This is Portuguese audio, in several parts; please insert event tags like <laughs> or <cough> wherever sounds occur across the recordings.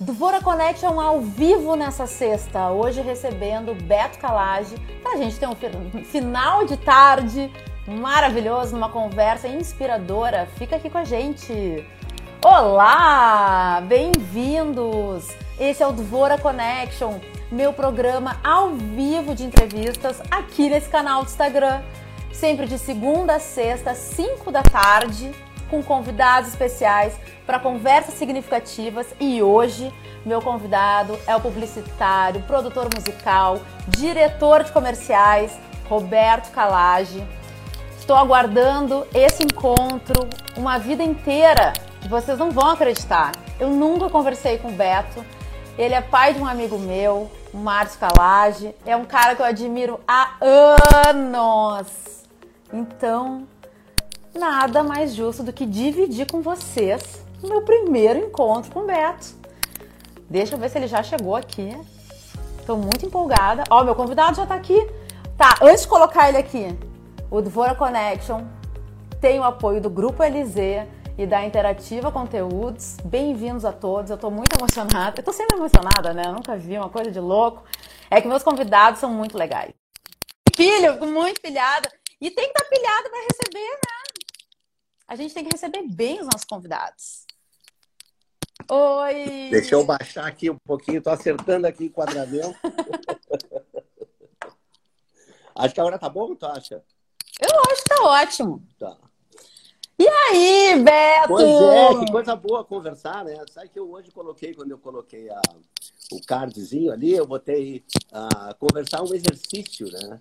Dvora Connection ao vivo nessa sexta, hoje recebendo Beto Calage, pra gente ter um final de tarde maravilhoso, uma conversa inspiradora. Fica aqui com a gente. Olá, bem-vindos. Esse é o Dvora Connection, meu programa ao vivo de entrevistas aqui nesse canal do Instagram, sempre de segunda a sexta, 5 da tarde, com convidados especiais para conversas significativas e hoje meu convidado é o publicitário, produtor musical, diretor de comerciais, Roberto Calage. Estou aguardando esse encontro uma vida inteira. Vocês não vão acreditar. Eu nunca conversei com o Beto. Ele é pai de um amigo meu, Márcio Calage. É um cara que eu admiro há anos. Então, nada mais justo do que dividir com vocês o meu primeiro encontro com o Beto. Deixa eu ver se ele já chegou aqui. Estou muito empolgada. Ó, meu convidado já está aqui. Tá, antes de colocar ele aqui, o Dvora Connection tem o apoio do Grupo LZ e da Interativa Conteúdos. Bem-vindos a todos. Eu estou muito emocionada. Eu estou sempre emocionada, né? Eu nunca vi uma coisa de louco. É que meus convidados são muito legais. Filho, muito pilhada. E tem que estar pilhada para receber, né? A gente tem que receber bem os nossos convidados. Oi! Deixa eu baixar aqui um pouquinho, tô acertando aqui o enquadramento. <laughs> acho que agora tá bom, tu acha? Eu acho que tá ótimo. Tá. E aí, Beto? Pois é, que coisa boa conversar, né? Sabe que eu hoje coloquei, quando eu coloquei a, o cardzinho ali, eu botei a conversar um exercício, né?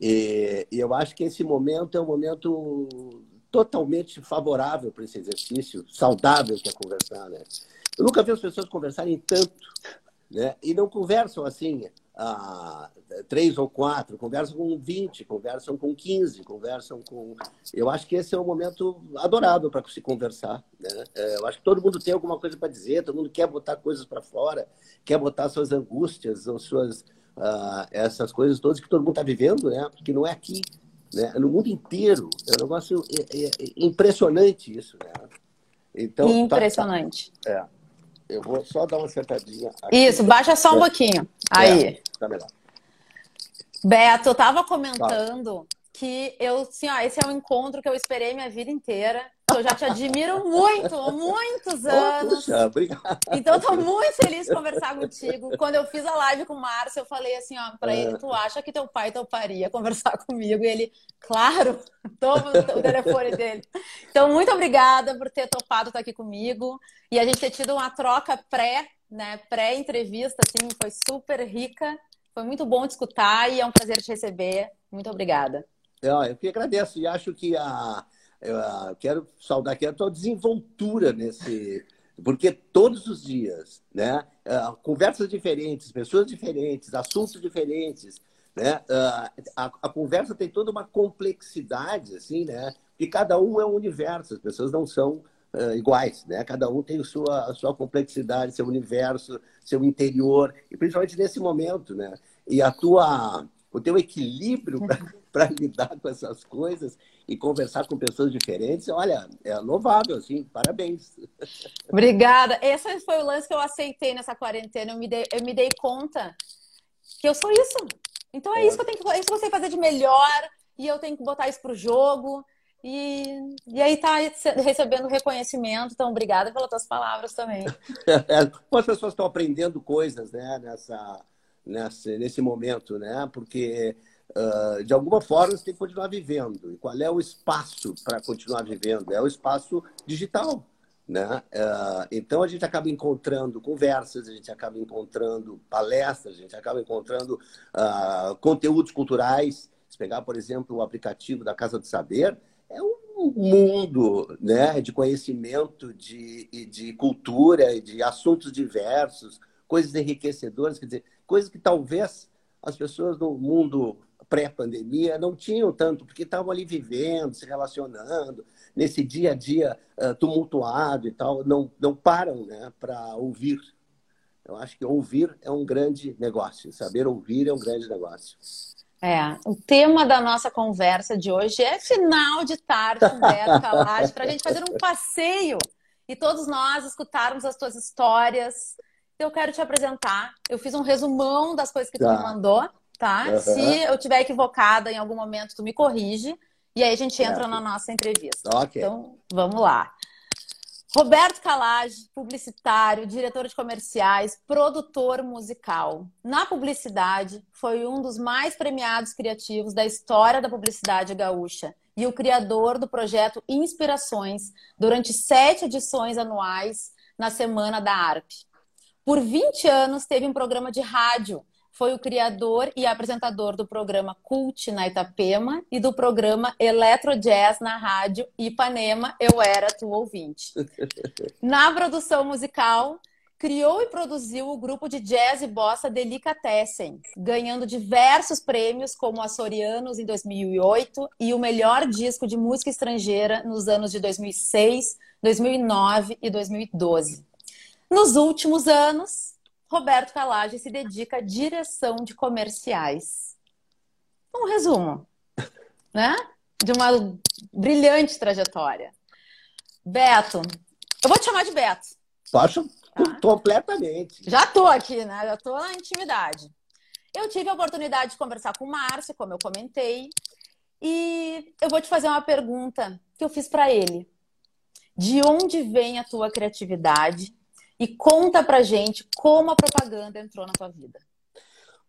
E, e eu acho que esse momento é um momento totalmente favorável para esse exercício saudável que é conversar, né? Eu nunca vi as pessoas conversarem tanto, né? E não conversam assim, a três ou quatro, conversam com 20, conversam com 15, conversam com. Eu acho que esse é um momento adorável para se conversar. Né? É, eu acho que todo mundo tem alguma coisa para dizer, todo mundo quer botar coisas para fora, quer botar suas angústias ou suas. Uh, essas coisas todas que todo mundo está vivendo, né? Porque não é aqui, né? no mundo inteiro. É um negócio é, é, é impressionante isso, né? Então, impressionante. Tá, tá. É. Eu vou só dar uma sentadinha. Aqui. Isso, baixa só um pouquinho. Aí. É, tá melhor. Beto, eu tava comentando tá. que eu, assim, ó, esse é um encontro que eu esperei minha vida inteira. Eu já te admiro muito, há muitos anos. Puxa, obrigado. Então, tô muito feliz de conversar contigo. Quando eu fiz a live com o Márcio, eu falei assim, ó, pra ele, tu acha que teu pai toparia conversar comigo? E ele, claro, toma o telefone dele. Então, muito obrigada por ter topado estar aqui comigo. E a gente ter tido uma troca pré, né, pré-entrevista, assim, foi super rica. Foi muito bom te escutar e é um prazer te receber. Muito obrigada. Eu que agradeço e acho que a eu ah, quero saudar aqui a tua desenvoltura nesse. Porque todos os dias, né? Ah, conversas diferentes, pessoas diferentes, assuntos diferentes, né? Ah, a, a, conversa tem toda uma complexidade, assim, né? E cada um é um universo, as pessoas não são uh, iguais, né? Cada um tem sua, a sua complexidade, seu universo, seu interior, e principalmente nesse momento, né? E a tua, o teu equilíbrio para <laughs> lidar com essas coisas e conversar com pessoas diferentes, olha, é louvável, assim, parabéns. Obrigada. Esse foi o lance que eu aceitei nessa quarentena. Eu me dei, eu me dei conta que eu sou isso. Então é, é. isso que eu tenho que, é isso que eu sei fazer de melhor e eu tenho que botar isso pro jogo. E, e aí tá recebendo reconhecimento, então obrigada pelas tuas palavras também. <laughs> As pessoas estão aprendendo coisas, né, nessa, nessa, nesse momento, né? Porque uh, de alguma forma você tem que continuar vivendo. E qual é o espaço para continuar vivendo? É o espaço digital. Né? Uh, então a gente acaba encontrando conversas, a gente acaba encontrando palestras, a gente acaba encontrando uh, conteúdos culturais. Se pegar, por exemplo, o aplicativo da Casa do Saber, é um mundo né, de conhecimento, de, de cultura, de assuntos diversos, coisas enriquecedoras, quer dizer, coisas que talvez as pessoas no mundo pré-pandemia não tinham tanto, porque estavam ali vivendo, se relacionando, nesse dia a dia uh, tumultuado e tal, não, não param né, para ouvir. Eu acho que ouvir é um grande negócio, saber ouvir é um grande negócio. É, o tema da nossa conversa de hoje é final de tarde com Calage, para a gente fazer um passeio e todos nós escutarmos as tuas histórias, eu quero te apresentar. Eu fiz um resumão das coisas que tá. tu me mandou, tá? Uhum. Se eu tiver equivocada em algum momento, tu me corrige. E aí a gente entra é. na nossa entrevista. Okay. Então, vamos lá. Roberto Calage, publicitário, diretor de comerciais, produtor musical. Na publicidade, foi um dos mais premiados criativos da história da publicidade gaúcha e o criador do projeto Inspirações durante sete edições anuais na Semana da ARP. Por 20 anos, teve um programa de rádio foi o criador e apresentador do programa Cult na Itapema e do programa Eletro Jazz na rádio Ipanema Eu Era Tu Ouvinte. <laughs> Na produção musical, criou e produziu o grupo de jazz e bossa Delicatessen, ganhando diversos prêmios como Açorianos em 2008 e o melhor disco de música estrangeira nos anos de 2006, 2009 e 2012. Nos últimos anos, Roberto Calage se dedica à direção de comerciais. Um resumo, né? De uma brilhante trajetória. Beto, eu vou te chamar de Beto. Posso? Tá? Completamente. Já tô aqui, né? Já tô na intimidade. Eu tive a oportunidade de conversar com o Márcio, como eu comentei, e eu vou te fazer uma pergunta que eu fiz para ele. De onde vem a tua criatividade e conta pra gente como a propaganda entrou na tua vida.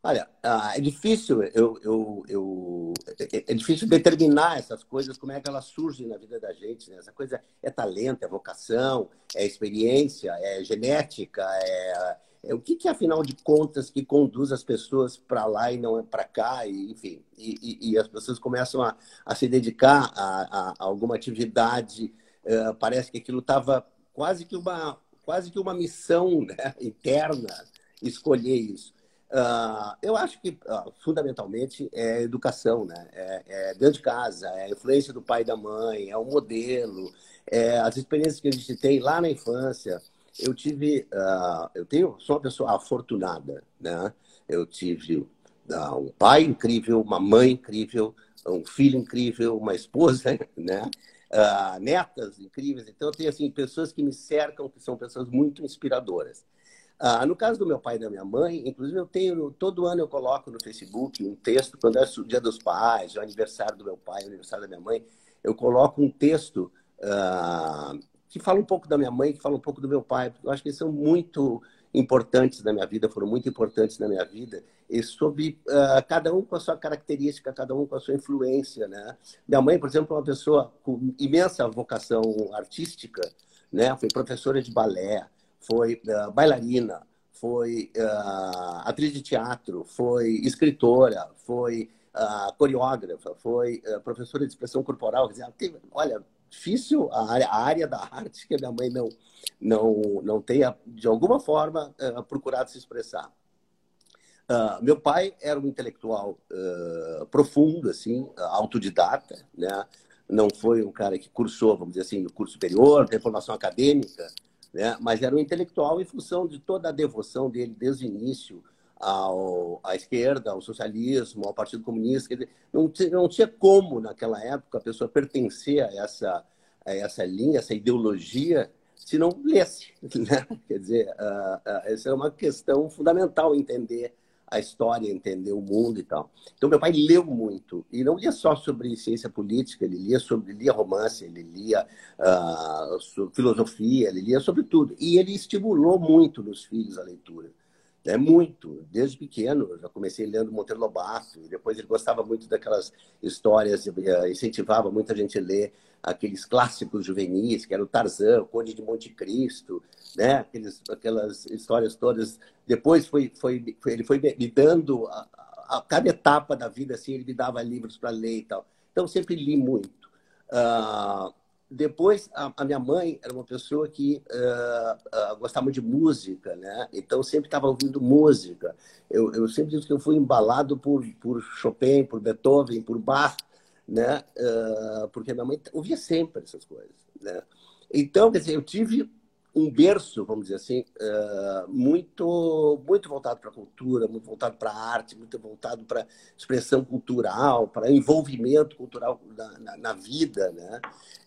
Olha, ah, é difícil eu, eu, eu, é, é difícil determinar essas coisas, como é que elas surgem na vida da gente. Né? Essa coisa é talento, é vocação, é experiência, é genética, é, é o que, que afinal de contas que conduz as pessoas para lá e não é para cá, e, enfim, e, e, e, as pessoas começam a, a se dedicar a, a, a alguma atividade. Uh, parece que aquilo estava quase que uma quase que uma missão né, <laughs> interna escolher isso. Uh, eu acho que, uh, fundamentalmente, é educação, né? É, é, dentro de casa, é a influência do pai e da mãe, é o modelo, é as experiências que a gente tem lá na infância. Eu tive, uh, eu tenho, sou uma pessoa afortunada, né? Eu tive um pai incrível, uma mãe incrível, um filho incrível, uma esposa, <laughs> né? Uh, netas incríveis. Então, eu tenho assim, pessoas que me cercam, que são pessoas muito inspiradoras. Uh, no caso do meu pai e da minha mãe, inclusive eu tenho, todo ano eu coloco no Facebook um texto, quando é o dia dos pais, o aniversário do meu pai, o aniversário da minha mãe, eu coloco um texto uh, que fala um pouco da minha mãe, que fala um pouco do meu pai, porque eu acho que eles são muito importantes na minha vida, foram muito importantes na minha vida, e sobre uh, cada um com a sua característica, cada um com a sua influência, né? Minha mãe, por exemplo, é uma pessoa com imensa vocação artística, né? Foi professora de balé, foi uh, bailarina, foi uh, atriz de teatro, foi escritora, foi coreógrafa, foi professora de expressão corporal. Quer dizer, olha, difícil a área, a área da arte que a minha mãe não, não, não tenha, de alguma forma, uh, procurado se expressar. Uh, meu pai era um intelectual uh, profundo, assim, autodidata, né? Não foi um cara que cursou, vamos dizer assim, no curso superior, tem formação acadêmica, né? Mas era um intelectual em função de toda a devoção dele desde o início ao, à esquerda, ao socialismo, ao Partido Comunista. Dizer, não, não tinha como, naquela época, a pessoa pertencer a essa, a essa linha, essa ideologia, se não lesse. <laughs> Né? Quer dizer, uh, uh, essa é uma questão fundamental entender a história, entender o mundo e tal. Então, meu pai leu muito. E não lia só sobre ciência política, ele lia sobre lia romance, ele lia uh, filosofia, ele lia sobre tudo. E ele estimulou muito nos filhos a leitura. É muito, desde pequeno. Eu já comecei lendo Monteiro Lobato, depois ele gostava muito daquelas histórias, eh, incentivava muita gente a ler aqueles clássicos juvenis, que era o Tarzan, o Conde de Monte Cristo, né? Aqueles, aquelas histórias todas. Depois foi, foi, foi ele foi me dando, a, a, a, cada etapa da vida, assim, ele me dava livros para ler e tal. Então, sempre li muito. Uh, depois, a, a, minha mãe era uma pessoa que uh, uh, gostava de música, né? Então, sempre estava ouvindo música. Eu, eu, sempre digo que eu fui embalado por, por Chopin, por Beethoven, por Bach, né? Uh, porque minha mãe ouvia sempre essas coisas, né? Então, quer dizer, eu tive um berço, vamos dizer assim, uh, muito, muito voltado para a cultura, muito voltado para a arte, muito voltado para expressão cultural, para envolvimento cultural na, na, na, vida, né?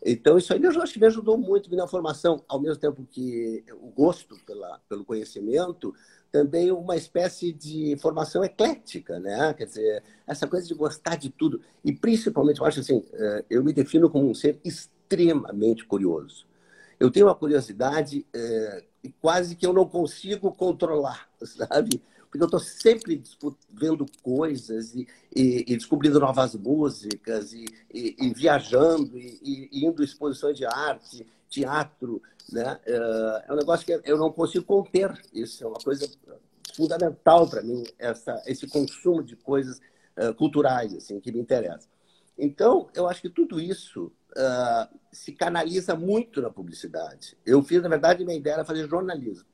Então, isso aí eu acho que me ajudou muito na formação, ao mesmo tempo que o gosto pela, pelo conhecimento, também uma espécie de formação eclética, né? Quer dizer, essa coisa de gostar de tudo. E, principalmente, eu acho assim, eh, eu me defino como um ser extremamente curioso eu tenho uma curiosidade é, quase que eu não consigo controlar, <laughs> sabe? Porque eu estou sempre vendo coisas e, e, e, descobrindo novas músicas e, e viajando e, indo exposições de arte, teatro, né? É, é um negócio que eu não consigo conter. Isso é uma coisa fundamental para mim, essa, esse consumo de coisas uh, culturais assim que me interessam. Então, eu acho que tudo isso uh, se canaliza muito na publicidade. Eu fiz, na verdade, minha ideia era fazer jornalismo.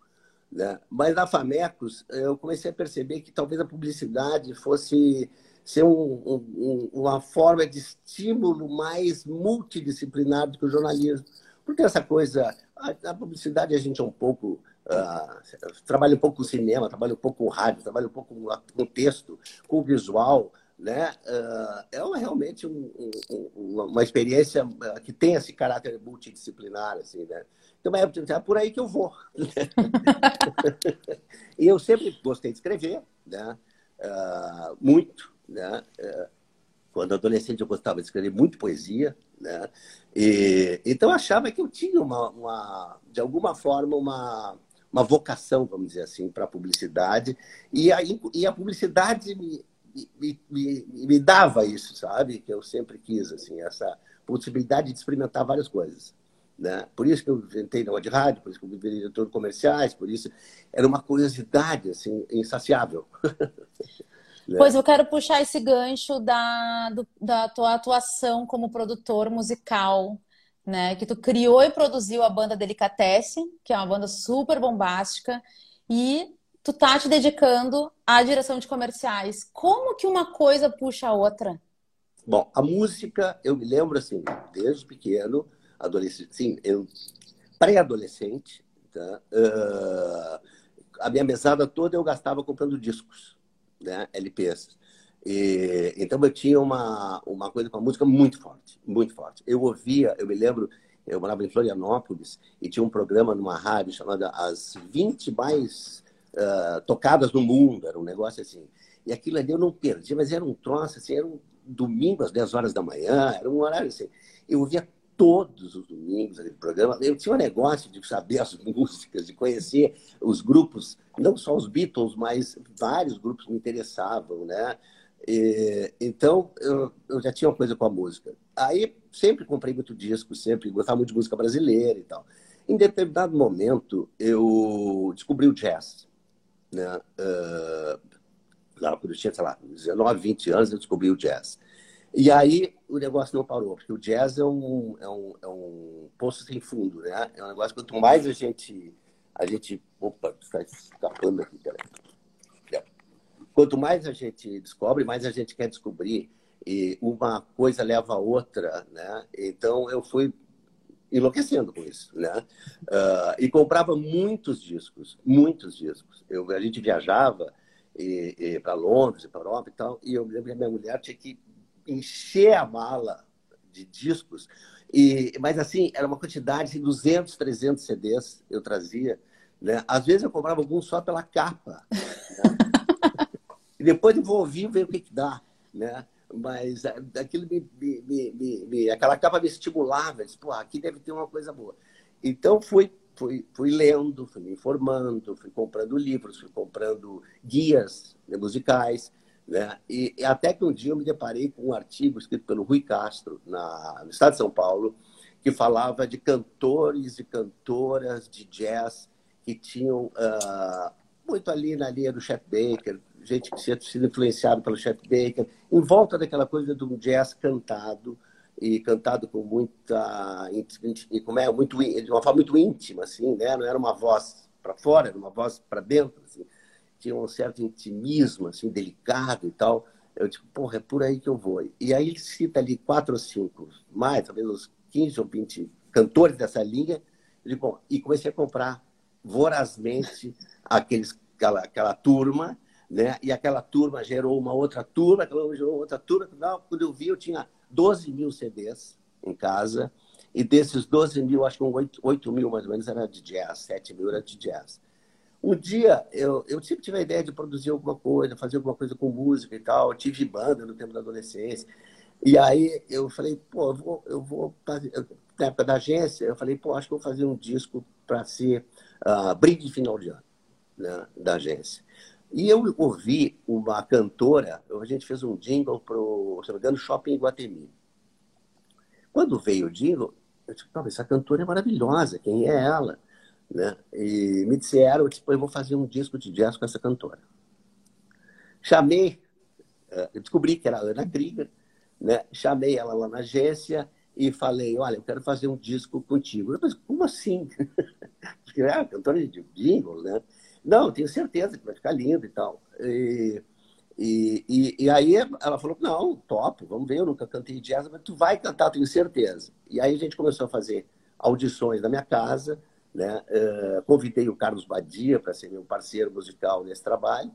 Né? Mas na Famecos, eu comecei a perceber que talvez a publicidade fosse ser um, um, uma forma de estímulo mais multidisciplinar do que o jornalismo. Porque essa coisa, a, publicidade a gente é um pouco. Uh, trabalha um pouco com cinema, trabalha um pouco com rádio, trabalha um pouco com texto, com visual, né? Uh, é realmente um, um, uma experiência ah, que tem esse caráter multidisciplinar, assim, né? Então é, é por aí que eu vou. <laughs> Né? e eu sempre gostei de escrever, né? Uh, muito, né? Quando adolescente eu gostava de escrever muito poesia, né? E, então eu achava que eu tinha uma, uma de alguma forma uma uma vocação, vamos dizer assim, para a publicidade e a, e a publicidade me me, me, me, dava isso, sabe? Que eu sempre quis, assim, essa possibilidade de experimentar várias coisas. Né? Por isso que eu entrei na de rádio, por isso que eu virei diretor de comerciais, por isso era uma curiosidade assim insaciável. <laughs> né? Pois eu quero puxar esse gancho da, do, da tua atuação como produtor musical, né? Que tu criou e produziu a banda Delicatessen, que é uma banda super bombástica, e tu tá te dedicando à direção de comerciais. Como que uma coisa puxa a outra? Bom, a música, eu me lembro assim, desde pequeno, adolescente, sim, eu pré-adolescente, tá? Uh, a minha mesada toda eu gastava comprando discos, né, LPs. E, então eu tinha uma, uma coisa com a música muito forte, muito forte. Eu ouvia, eu me lembro, eu morava em Florianópolis e tinha um programa numa rádio chamada As 20 Mais uh, tocadas no mundo, era um negócio assim. E aquilo ali eu não perdi, mas era um troço, assim, era um domingo às 10 horas da manhã, era um horário assim. Eu ouvia todos os domingos aquele programa. Eu tinha um negócio de saber as <laughs> músicas, de conhecer os grupos, não só os Beatles, mas vários grupos me interessavam, né? E, então, eu, eu, já tinha uma coisa com a música. Aí, sempre comprei muito disco, sempre gostava muito de música brasileira e tal. Em determinado momento, eu descobri o jazz né? Uh, lá quando eu tinha, sei lá, 19, 20 anos, eu descobri o jazz. E aí o negócio não parou, porque o jazz é um, é um, é um poço sem fundo, né? É um negócio, quanto mais a gente. A gente. Opa, está escapando aqui, peraí. Quanto mais a gente descobre, mais a gente quer descobrir. E uma coisa leva a outra, né? Então eu fui enlouquecendo com isso, né? Uh, e comprava muitos discos, muitos discos. Eu, a gente viajava para Londres, para Europa e tal, e eu lembro que a minha mulher tinha que encher a mala de discos, e, mas assim, era uma quantidade de 200, 300 CDs eu trazia, né? Às vezes eu comprava alguns só pela capa, né? <laughs> e depois eu vou ouvir ver o que, que dá, né? Mas aquilo me, me, me, me, aquela capa me estimulava, disse, pô, aqui deve ter uma coisa boa. Então fui, fui, fui lendo, fui me informando, fui comprando livros, fui comprando guias musicais, né? E, e, até que um dia eu me deparei com um artigo escrito pelo Rui Castro na, no estado de São Paulo, que falava de cantores e cantoras de jazz que tinham uh, muito ali na linha do Chet Baker, gente que tinha sido influenciado pelo Chet Baker, em volta daquela coisa do jazz cantado e cantado com muita como é muito de uma forma muito íntima assim né? Não era uma voz para fora era uma voz para dentro assim. tinha um certo intimismo assim delicado e tal. Eu tipo porra é por aí que eu vou. E aí ele cita ali quatro ou cinco mais talvez uns 15 ou 20 cantores dessa linha. Digo, bom, e comecei a comprar vorazmente <laughs> aqueles, aquela, aquela turma, né? E aquela turma gerou uma outra turma, aquela gerou outra turma. Quando eu vi, eu tinha 12 mil CDs em casa, e desses 12 mil, acho que 8, 8 mil mais ou menos era de jazz, 7 mil era de jazz. Um dia, eu, eu sempre tive a ideia de produzir alguma coisa, fazer alguma coisa com música e tal. Eu tive banda no tempo da adolescência. E aí eu falei, pô, eu vou, eu vou fazer. Na época da agência, eu falei, pô, acho que vou fazer um disco para ser uh, brinde de final de ano né, da agência. E eu ouvi uma cantora, a gente fez um jingle para o, se não me engano, Shopping Guatemi. Quando veio o jingle, eu disse, essa cantora é maravilhosa, quem é ela? Né? E me disseram, eu disse, eu vou fazer um disco de jazz com essa cantora. Chamei, eh, descobri que era a Ana Krieger, né? chamei ela lá na agência e falei, olha, eu quero fazer um disco contigo. Falei, como assim? <laughs> Porque é cantora de jingle, né? Não, tenho certeza que vai ficar lindo e tal. E, e, e, e, aí ela falou, não, topo, vamos ver, eu nunca cantei jazz, mas tu vai cantar, tenho certeza. E aí a gente começou a fazer audições na minha casa, né? Uh, convidei o Carlos Badia para ser meu parceiro musical nesse trabalho,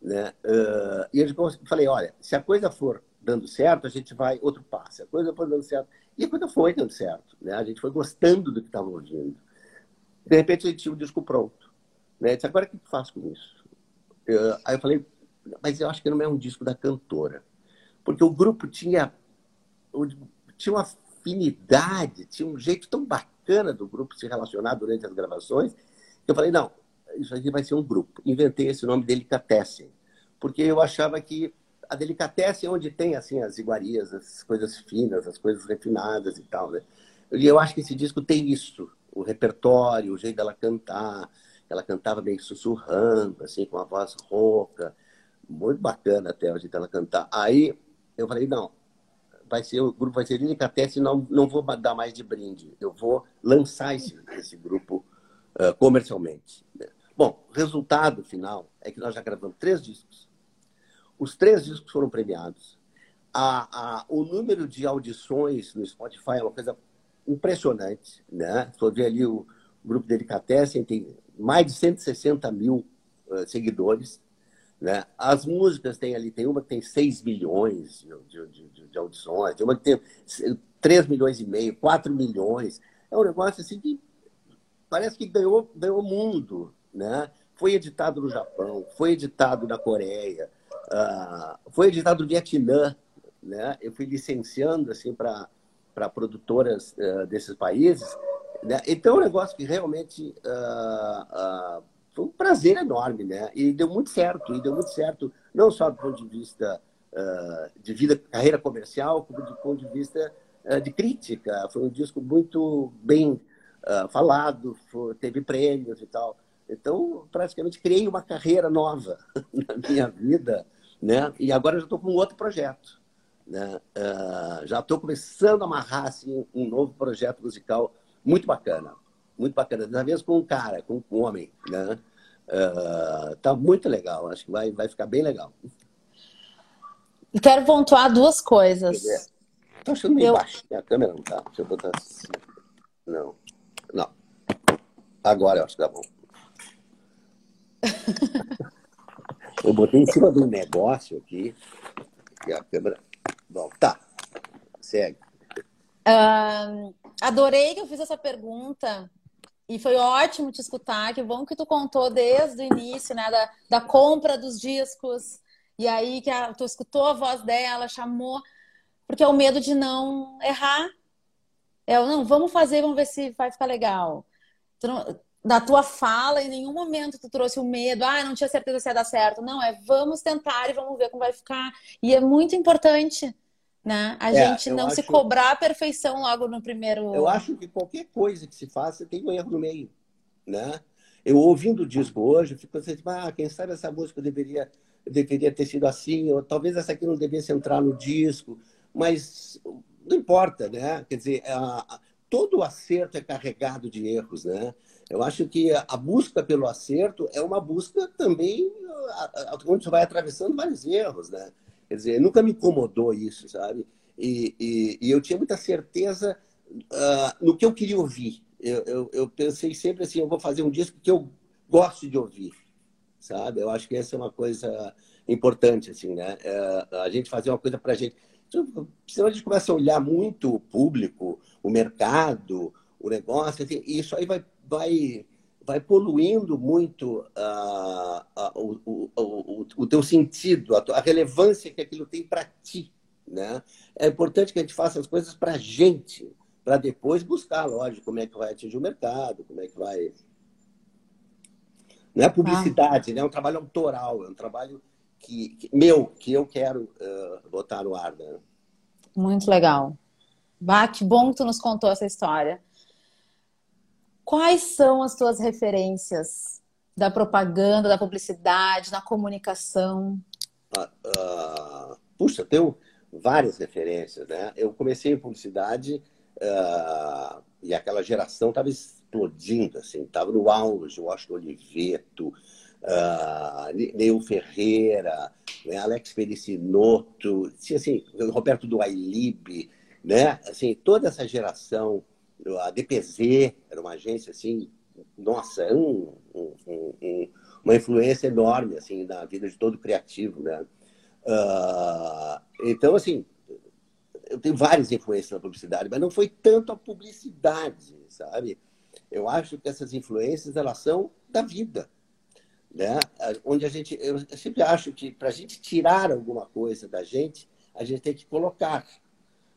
né? Uh, e eu falei, olha, se a coisa for dando certo, a gente vai outro passo. A coisa for dando certo, e a coisa foi dando certo, né? A gente foi gostando do que estava ouvindo. De repente a gente tinha o disco pronto, né? Eu disse, agora o que eu faço com isso? Uh, aí eu falei, mas eu acho que não é um disco da cantora, porque o grupo tinha tinha uma afinidade, tinha um jeito tão bacana do grupo se relacionar durante as gravações, que eu falei, não, isso aqui vai ser um grupo. Inventei esse nome Delicatessen, porque eu achava que a Delicatessen é onde tem assim as iguarias, as coisas finas, as coisas refinadas e tal, né? E eu acho que esse disco tem isso, o repertório, o jeito dela cantar, ela cantava meio sussurrando, assim, com a voz rouca, muito bacana até o jeito dela cantar. Aí eu falei, não, vai ser, o grupo vai ser Delicatessen, não, não vou dar mais de brinde. Eu vou lançar esse, esse grupo uh, comercialmente. Bom, resultado final é que nós já gravamos três discos. Os três discos foram premiados. A, a, o número de audições no Spotify é uma coisa impressionante. Né? Se ver ali o, o grupo Delicatessen, tem mais de 160 mil uh, seguidores. Né? As músicas tem ali, tem uma que tem 6 milhões de, de, de, de, audições, tem uma que tem 3 milhões e meio, 4 milhões. É um negócio assim que parece que ganhou, ganhou mundo. Né? Foi editado no Japão, foi editado na Coreia, uh, foi editado no Vietnã. Né? Eu fui licenciando assim, para produtoras uh, desses países. Né? Então, é um negócio que realmente uh, foi um prazer enorme, né? E deu muito certo, e deu muito certo, não só do ponto de vista uh, de vida, carreira comercial, como do ponto de vista uh, de crítica. Foi um disco muito bem uh, falado, foi, teve prêmios e tal. Então, praticamente criei uma carreira nova <laughs> na minha vida, né? E agora já estou com um outro projeto, né? já estou começando a amarrar assim, um novo projeto musical muito bacana muito bacana. Dessa vez com um cara, com um homem, né? Uh, tá muito legal, acho que vai, vai ficar bem legal. Quero pontuar duas coisas. Estou achando meio eu... baixo. A câmera não tá. Deixa eu botar assim. Não. Não. Agora eu acho que tá bom. <laughs> eu botei em cima de um negócio aqui. E a câmera. Bom, tá. Segue. Uh, adorei que eu fiz essa pergunta e foi ótimo te escutar, que bom que tu contou desde o início, né, da, da compra dos discos, e aí que a, tu escutou a voz dela, chamou, porque é o medo de não errar. É, não, vamos fazer, vamos ver se vai ficar legal. Não, na tua fala, em nenhum momento tu trouxe o medo, ah, não tinha certeza se ia dar certo. Não, é vamos tentar e vamos ver como vai ficar. E é muito importante né? A é, gente não acho... se cobrar a perfeição logo no primeiro. Eu acho que qualquer coisa que se faça tem um erro no meio, né? Eu ouvindo o disco hoje, fico pensando, ah, quem sabe essa música deveria, deveria ter sido assim, ou talvez essa aqui não devesse entrar no disco, mas não importa, né? Quer dizer, a, a, todo acerto é carregado de erros, né? Eu acho que a, a busca pelo acerto é uma busca também onde você vai atravessando vários erros, né? Quer dizer, nunca me incomodou isso, sabe? E, e, e eu tinha muita certeza uh, no que eu queria ouvir, eu, eu, eu, pensei sempre assim, eu vou fazer um disco que eu gosto de ouvir, sabe? Eu acho que essa é uma coisa importante, assim, né? É, a gente fazer uma coisa para a gente. Senão a gente começa a olhar muito o público, o mercado, o negócio, assim, e isso aí vai, vai, vai poluindo muito uh, uh, o, o, o, o teu sentido, a, a relevância que aquilo tem para ti, né? É importante que a gente faça as coisas para a gente, para depois buscar, lógico, como é que vai atingir o mercado, como é que vai. Não é publicidade, ah. né? é um trabalho autoral, é um trabalho que, que meu, que eu quero uh, botar no ar. Né? Muito legal. Bah, que bom que tu nos contou essa história. Quais são as tuas referências da propaganda, da publicidade, da comunicação? Uh, uh, puxa, tenho várias referências, né? Eu comecei em publicidade uh, e aquela geração estava explodindo, assim, estava no auge, Washington Oliveto, uh, Neil Ferreira, né? Alex Felicinoto, assim, Roberto Duailib, né? Assim, toda essa geração, a DPZ era uma agência assim, nossa, é um, um, um, uma influência enorme assim na vida de todo criativo, né? Uh, então, assim, eu tenho várias influências na publicidade, mas não foi tanto a publicidade, sabe? Eu acho que essas influências elas são da vida, né? Onde a gente, eu sempre acho que para a gente tirar alguma coisa da gente, a gente tem que colocar,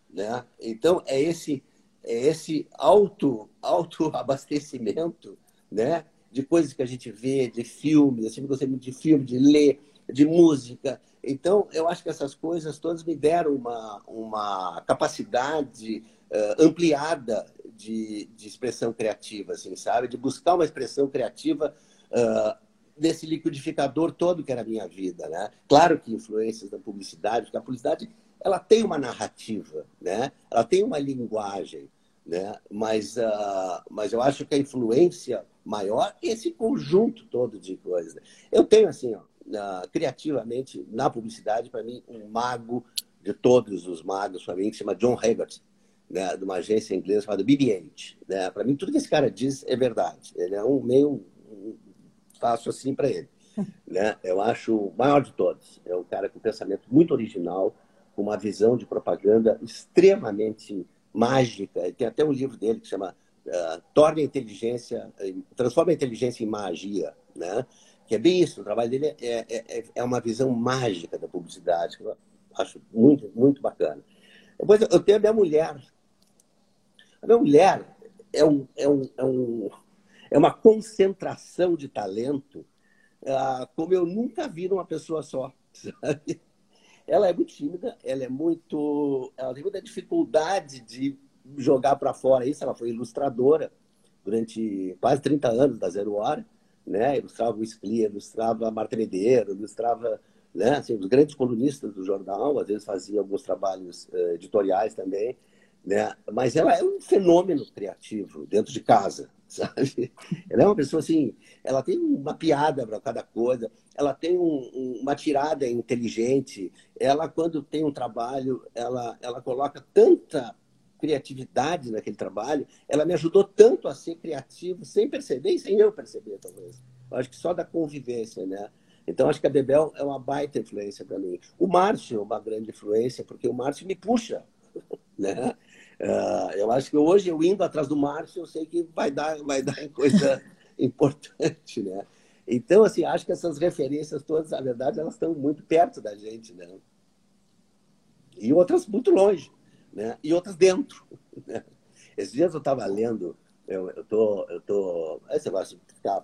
né? Então é esse esse auto auto abastecimento, né? De coisas que a gente vê, de filmes, eu sempre gostei muito de filme, de ler, de música. Então, eu acho que essas coisas todas me deram uma, uma capacidade uh, ampliada de, de expressão criativa, assim, sabe? De buscar uma expressão criativa uh, desse liquidificador todo que era a minha vida, né? Claro que influências da publicidade, porque a publicidade ela tem uma narrativa, né? Ela tem uma linguagem, né? Mas, uh, mas eu acho que a influência maior é esse conjunto todo de coisas. Eu tenho assim, ó, uh, criativamente na publicidade, para mim, um mago de todos os magos, para mim, que se chama John Haggart, né, de uma agência inglesa chamada BB-8. Né? Para mim, tudo que esse cara diz é verdade. Ele é um meio. Faço assim para ele. Né? Eu acho o maior de todos. É um cara com um pensamento muito original, com uma visão de propaganda extremamente mágica. Tem até um livro dele que chama uh, Torne a Inteligência, Transforma a Inteligência em Magia. Né? que é bem isso. O trabalho dele é, é, é, é uma visão mágica da publicidade, que eu acho muito, muito bacana. Depois eu tenho a minha mulher. A minha mulher é, um, é, um, é, um, é uma concentração de talento uh, como eu nunca vi numa pessoa só. <laughs> Sabe? Ela é muito tímida, ela é muito. Ela tem muita dificuldade de jogar para fora isso. Ela foi ilustradora durante quase 30 anos da Zero Hora né? Ilustrava o Sclia, ilustrava Marta Medeiro, ilustrava né? assim, os grandes colunistas do jornal, às vezes fazia alguns trabalhos uh, editoriais também, né? Mas ela é um fenômeno criativo dentro de casa, <laughs> sabe? Ela é uma pessoa assim, ela tem uma piada para cada coisa, ela tem um, um, uma tirada inteligente, ela quando tem um trabalho, ela ela coloca tanta criatividade naquele trabalho, ela me ajudou tanto a ser criativo, sem perceber e sem eu perceber, talvez. Eu acho que só da convivência, né? Então, acho que a Bebel é uma baita influência para mim. O Márcio é uma grande influência, porque o Márcio me puxa, <laughs> né? Uh, eu acho que hoje, eu indo atrás do Márcio, eu sei que vai dar, vai dar <laughs> coisa importante, né? Então, assim, acho que essas referências todas, na verdade, elas estão muito perto da gente, né? E outras muito longe né? e outras dentro. <laughs> Né? Esses dias eu estava lendo, eu, eu tô, eu tô, esse negócio de ficar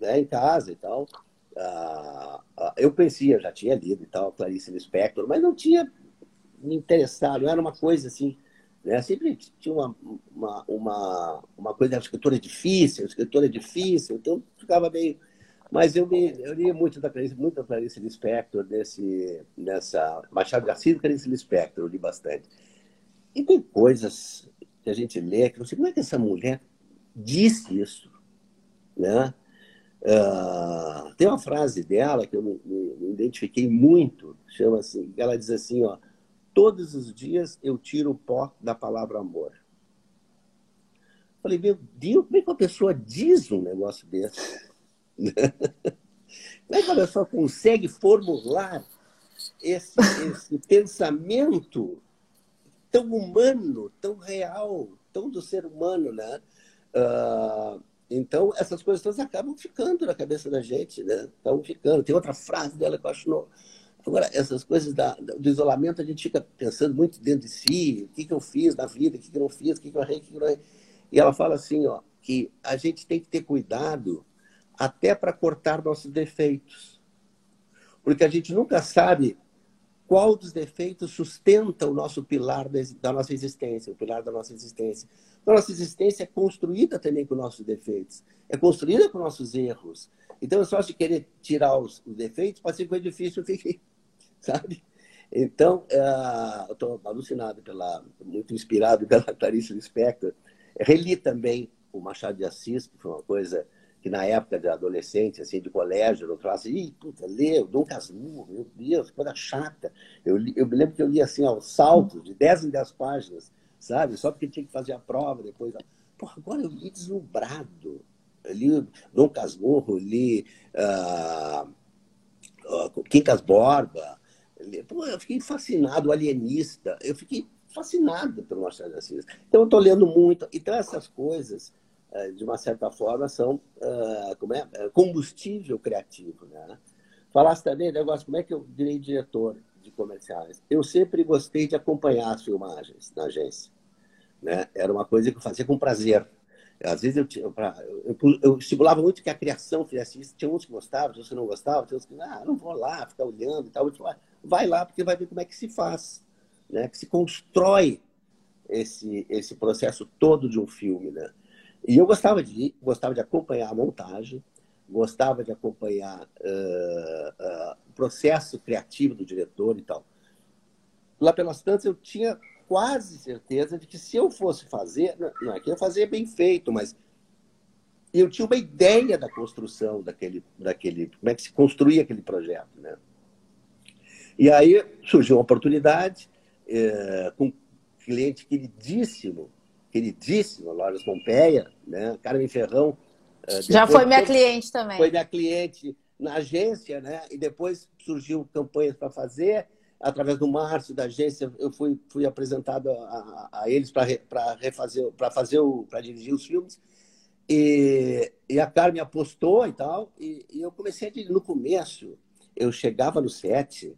né, em casa e tal. Ah, ah, eu eu já tinha lido e tal, Clarice Lispector, mas não tinha me interessado, não era uma coisa assim, né? Sempre tinha uma, uma, uma, uma coisa, escritora difícil, escritora difícil, então ficava meio... Mas eu, me, eu li muito da Clarice, muito da Clarice Lispector, nessa... Machado Garcia e Clarice Lispector, eu li bastante. E tem coisas que a gente lê que você, como é que essa mulher disse isso? Né? Uh, tem uma frase dela que eu me, me, identifiquei muito, chama assim, ela diz assim, ó, todos os dias eu tiro o pó da palavra amor. Falei, meu Deus, como é que uma pessoa diz um negócio desse? <laughs> como é que uma pessoa consegue formular esse, esse pensamento tão humano, tão real, tão do ser humano, né? Uh, então, essas coisas todas acabam ficando na cabeça da gente, né? Estão ficando. Tem outra frase dela que eu acho. No... Agora, essas coisas da, do isolamento, a gente fica pensando muito dentro de si: o que, que eu fiz na vida, o que, que eu não fiz, o que, que eu errei, o que, que eu não errei. E ela fala assim: ó, que a gente tem que ter cuidado até para cortar nossos defeitos. Porque a gente nunca sabe qual dos defeitos sustenta o nosso pilar da nossa existência, o pilar da nossa existência. A nossa existência é construída também com nossos defeitos, é construída com nossos erros. Então, só se querer tirar os, os defeitos, pode ser que foi difícil, <laughs> fique, sabe? Então, uh, eu estou alucinado, pela, muito inspirado <laughs> pela Clarice Lispector. Reli também o Machado de Assis, que foi uma coisa que na época de adolescente, assim, de colégio, eu falava assim, Ih, puta, o Dom Casmurro, meu Deus, coisa chata. Eu, li, eu me lembro que eu li assim, aos saltos, de 10 em 10 páginas, sabe? Só porque tinha que fazer a prova depois. Porra, agora eu li deslumbrado. Eu li Dom Casmurro, li uh, uh, Quincas Borba. Pô, eu fiquei fascinado, alienista. Eu fiquei fascinado pelo Machado de Assis. Então, eu estou lendo muito. Então, essas coisas, uh, de uma certa forma, são como é? combustível criativo. Né? Falasse também negócio, como é que eu virei diretor de comerciais? Eu sempre gostei de acompanhar as filmagens na agência. Né? Era uma coisa que eu fazia com prazer. Às vezes eu, eu, eu, eu estimulava muito que a criação fizesse isso. Tinha uns que gostavam, tinha uns que não gostavam, tinha uns que, ah, não vou lá ficar olhando e tal. Eu vai lá, porque vai ver como é que se faz, né? que se constrói esse, esse processo todo de um filme. Né? E eu gostava de gostava de acompanhar a montagem, gostava de acompanhar uh, uh, o processo criativo do diretor e tal. Lá pelas tantas, eu tinha quase certeza de que se eu fosse fazer, não é que eu fazia bem feito, mas eu tinha uma ideia da construção daquele, daquele, como é que se construía aquele projeto, né? E aí surgiu uma oportunidade é, com um cliente queridíssimo, queridíssimo, Lojas Pompeia, né? Carmen Ferrão. É, Já foi minha cliente também. Foi minha cliente na agência, né? E depois surgiu campanhas para fazer através do Márcio da agência eu fui fui apresentado a, a eles para refazer para fazer o para dirigir os filmes e, e a Carmen apostou e tal e, e eu comecei a dirigir. no começo eu chegava no set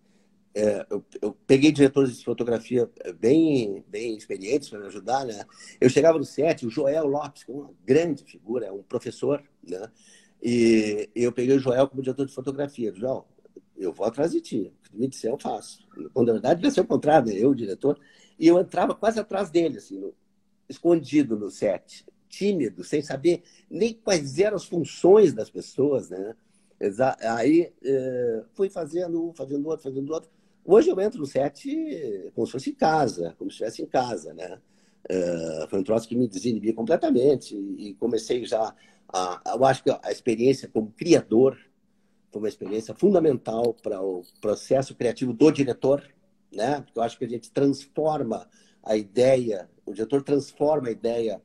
é, eu, eu, peguei diretores de fotografia bem bem experientes para me ajudar né eu chegava no set o Joel Lopes que é uma grande figura é um professor né e eu peguei o Joel como diretor de fotografia Joel eu vou atrás de ti. O que me disser, eu faço. Quando na verdade devia ser o contrário, né? eu, o diretor. E eu entrava quase atrás dele, assim, no, escondido no set, tímido, sem saber nem quais eram as funções das pessoas, né? Aí é, fui fazendo um, fazendo outro, fazendo outro. Hoje eu entro no set como se fosse em casa, como se estivesse em casa, né? É, foi um troço que me desinibia completamente e comecei já a, eu acho que a experiência como criador foi uma experiência fundamental para o processo criativo do diretor, né? Porque eu acho que a gente transforma a ideia, o diretor transforma a ideia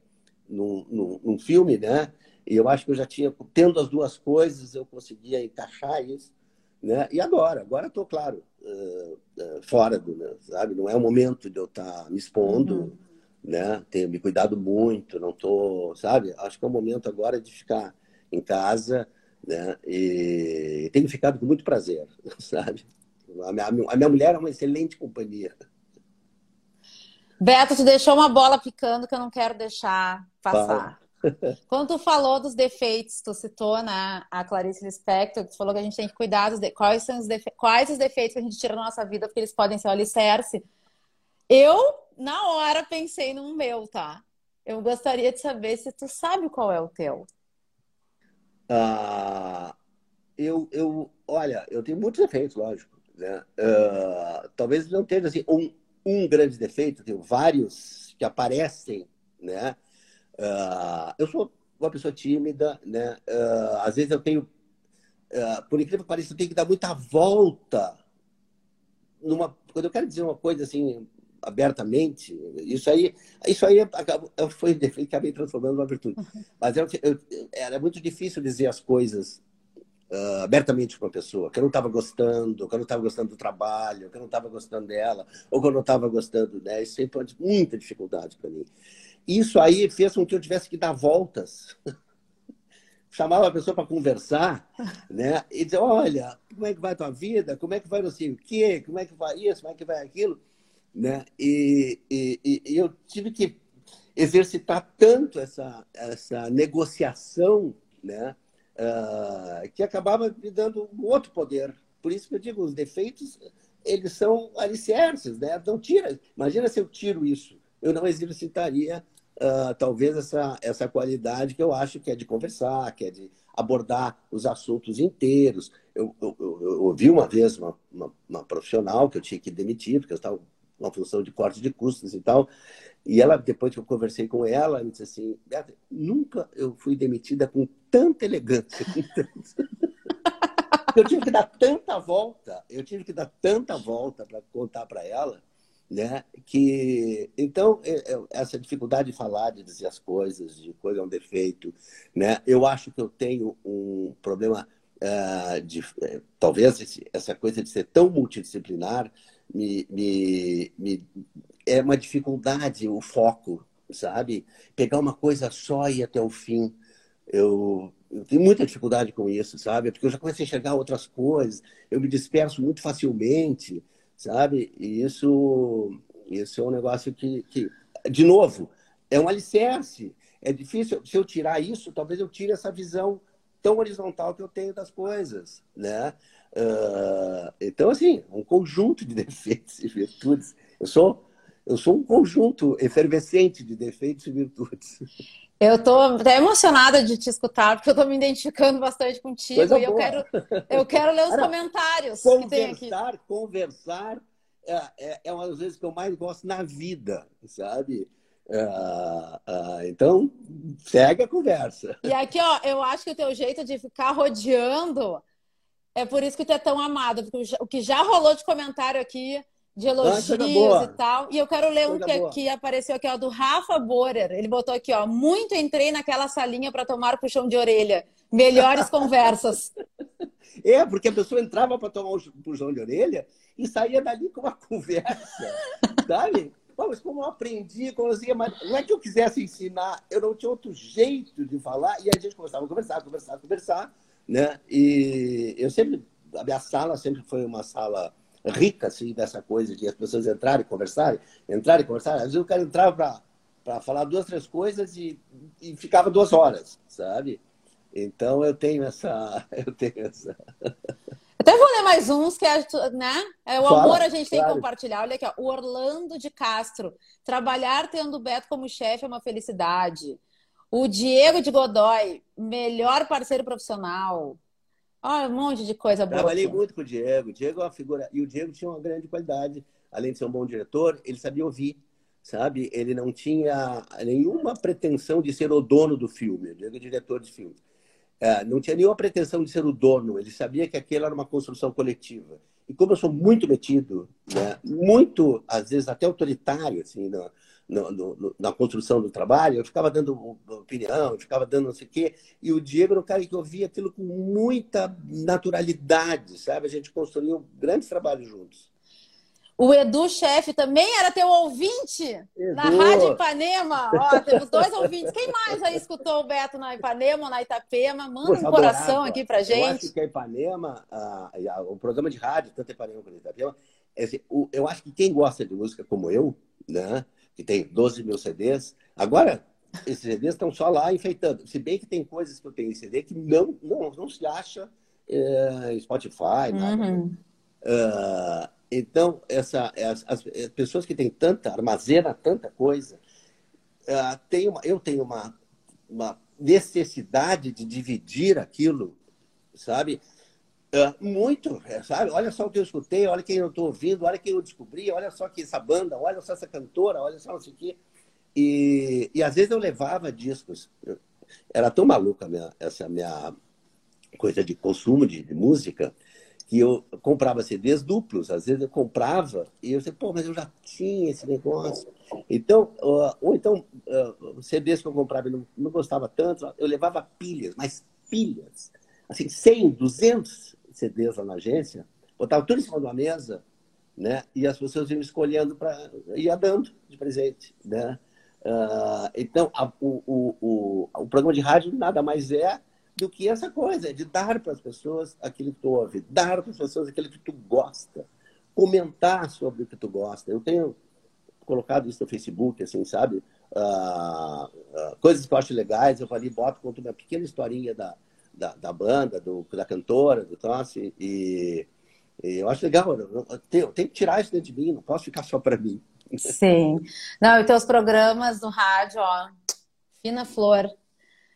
num, num, num filme, né? E eu acho que eu já tinha, tendo as duas coisas, eu conseguia encaixar isso, né? E agora, agora estou, claro, uh, uh, fora do, né? sabe? Não é o momento de eu estar tá me expondo, uhum. né? Tenho me cuidado muito, não estou, sabe? Acho que é o momento agora de ficar em casa, né? E tenho ficado com muito prazer, <laughs> sabe? A minha, a minha mulher é uma excelente companhia. Beto, te deixou uma bola picando que eu não quero deixar passar. Quando tu falou dos defeitos, tu citou né, a Clarice Lispector, tu falou que a gente tem que cuidar dos de... quais, são os defe... quais os defeitos que a gente tira da nossa vida, porque eles podem ser o alicerce. Eu, na hora, pensei no meu, tá? Eu gostaria de saber se tu sabe qual é o teu. Ah, eu, eu, olha, eu tenho muitos defeitos, lógico. Né? Uh, talvez não tenha assim, um, um grande defeito, tenho vários que aparecem, né? Uh, eu sou uma pessoa tímida, né? Uh, às vezes eu tenho, por incrível que pareça, eu tenho que dar muita volta numa, quando eu quero dizer uma coisa assim abertamente, isso aí, isso aí acabou, foi defeito que acabei transformando numa virtude. Mas eu, eu, era muito difícil dizer as coisas uh, abertamente para uma pessoa, que eu não estava gostando, que eu não estava gostando do trabalho, que eu não estava gostando dela, ou que eu não estava gostando, né? Isso sempre foi muita dificuldade para mim. Isso aí fez com que eu tivesse que dar voltas. <laughs> Chamava a pessoa para conversar, né? E dizer, olha, como é que vai a tua vida? Como é que vai não sei o quê? Como é que vai isso? Como é que vai aquilo? Né? E, e, e eu tive que exercitar tanto essa, essa negociação, né? uh, que acabava me dando um outro poder. Por isso que eu digo, os defeitos, eles são alicerces, né? Não tira. Imagina se eu tiro isso. Eu não exercitaria, uh, talvez, essa, essa qualidade que eu acho que é de conversar, que é de abordar os assuntos inteiros. Eu, ouvi uma vez uma, uma, uma, profissional que eu tinha que demitir, porque eu estava uma função de corte de custos e tal. E ela, depois que eu conversei com ela, ela me disse assim, Beata, nunca eu fui demitida com tanta elegância. <laughs> Eu tive que dar tanta volta, eu tive que dar tanta volta para contar para ela, né? Que então é, é, essa dificuldade de falar, de dizer as coisas, de coisa é um defeito, né? Eu acho que eu tenho um problema uh, de uh, talvez esse, essa coisa de ser tão multidisciplinar me, me, me é uma dificuldade o foco, sabe? Pegar uma coisa só e ir até o fim. Eu, eu, tenho muita dificuldade com isso, sabe? Porque eu já comecei a enxergar outras coisas, eu me disperso muito facilmente, sabe? E isso, isso é um negócio que, que, de novo, é um alicerce. É difícil, se eu tirar isso, talvez eu tire essa visão tão horizontal que eu tenho das coisas, né? Uh, então, assim, um conjunto de <laughs> defeitos e virtudes. Eu sou, eu sou um conjunto efervescente de defeitos e virtudes. Eu estou até emocionada de te escutar, porque eu estou me identificando bastante contigo Coisa e eu quero, eu quero ler os comentários conversar, que tem aqui. Conversar é, é, é uma das vezes que eu mais gosto na vida, sabe? Uh, uh, então, segue a conversa. E aqui, ó, eu acho que o teu jeito de ficar rodeando é por isso que tu é tão amado, porque o que já rolou de comentário aqui, de ah, elogios e tal. E eu quero ler um que, que, apareceu aqui, ó, do Rafa Borer. Ele botou aqui, ó, muito entrei naquela salinha para tomar puxão de orelha. Melhores <laughs> conversas. É, porque a pessoa entrava para tomar um puxão de orelha e saía dali com uma <laughs> conversa, sabe? mas como eu aprendi, como eu mas não é que eu quisesse ensinar, eu não tinha outro jeito de falar, e a gente começava a conversar, conversar, conversar, né? E eu sempre, a minha sala sempre foi uma sala rica, assim, dessa coisa de as pessoas entrarem, conversarem, entrarem, conversarem. Às vezes o cara entrava para falar duas, três coisas e, e ficava duas horas, sabe? Então eu tenho essa, <laughs> eu tenho essa. Até vou ler mais uns que é, né? É, o Fala, amor a gente tem claro. que compartilhar. Olha aqui, ó. O Orlando de Castro. Trabalhar tendo o Beto como chefe é uma felicidade. O Diego de Godoy, melhor parceiro profissional. Olha, um monte de coisa boa. Trabalhei aqui. muito com o Diego. O Diego é uma figura. E o Diego tinha uma grande qualidade. Além de ser um bom diretor, ele sabia ouvir, sabe? Ele não tinha nenhuma pretensão de ser o dono do filme. O Diego é diretor de filme. É, não tinha nenhuma pretensão de ser o dono. Ele sabia que aquilo era uma construção coletiva. E como eu sou muito metido, né? muito, às vezes, até autoritário, assim, no, no, no, na construção do trabalho, eu ficava dando opinião, eu ficava dando não sei o quê, e o Diego era um cara que ouvia aquilo com muita naturalidade, sabe? A gente construiu grandes trabalhos juntos. O Edu Chefe também era teu ouvinte Edu. na Rádio Ipanema. Ó, temos dois ouvintes. Quem mais aí escutou o Beto na Ipanema ou na Itapema? Manda Poxa, um coração adorava. aqui pra gente. Eu acho que a Ipanema, a, a, o programa de rádio, tanto Ipanema quanto Itapema, é assim, o, eu acho que quem gosta de música como eu, né? Que tem 12 mil CDs. Agora, esses CDs estão só lá enfeitando. Se bem que tem coisas que eu tenho em CD que não, não, não se acha é, Spotify, nada. Uhum. Uh, então, essa, as, as, pessoas que têm tanta, armazena tanta coisa, uh, tem uma, eu tenho uma, uma necessidade de dividir aquilo, sabe? Uh, muito, é, sabe? Olha só o que eu escutei, olha quem eu estou ouvindo, olha quem eu descobri, olha só que essa banda, olha só essa cantora, olha só não sei o quê. E, e às vezes eu levava discos. Era tão maluca minha, essa minha coisa de consumo de, de, música que eu comprava CDs duplos. Às vezes eu comprava e eu disse, pô, mas eu já tinha esse negócio. Então, ou então, CDs que eu comprava e não, não gostava tanto, eu levava pilhas, mas pilhas. Assim, 100, 200 CDs lá na agência, botava tudo em cima de uma mesa, né? E as pessoas iam escolhendo para ia dando de presente, né? Uh, então, a, o, o, o, o programa de rádio nada mais é do que essa coisa, de dar para as pessoas aquilo que tu ouve, dar para as pessoas aquilo que tu gosta, comentar sobre o que tu gosta. Eu tenho colocado isso no Facebook, assim, sabe? Uh, uh, coisas que eu acho legais, eu ali boto, conto uma pequena historinha da, da, da banda, do, da cantora, do troço, e, e eu acho legal, eu tenho, tenho que tirar isso dentro de mim, não posso ficar só para mim. Sim. Não, e teus programas no rádio, ó, fina flor.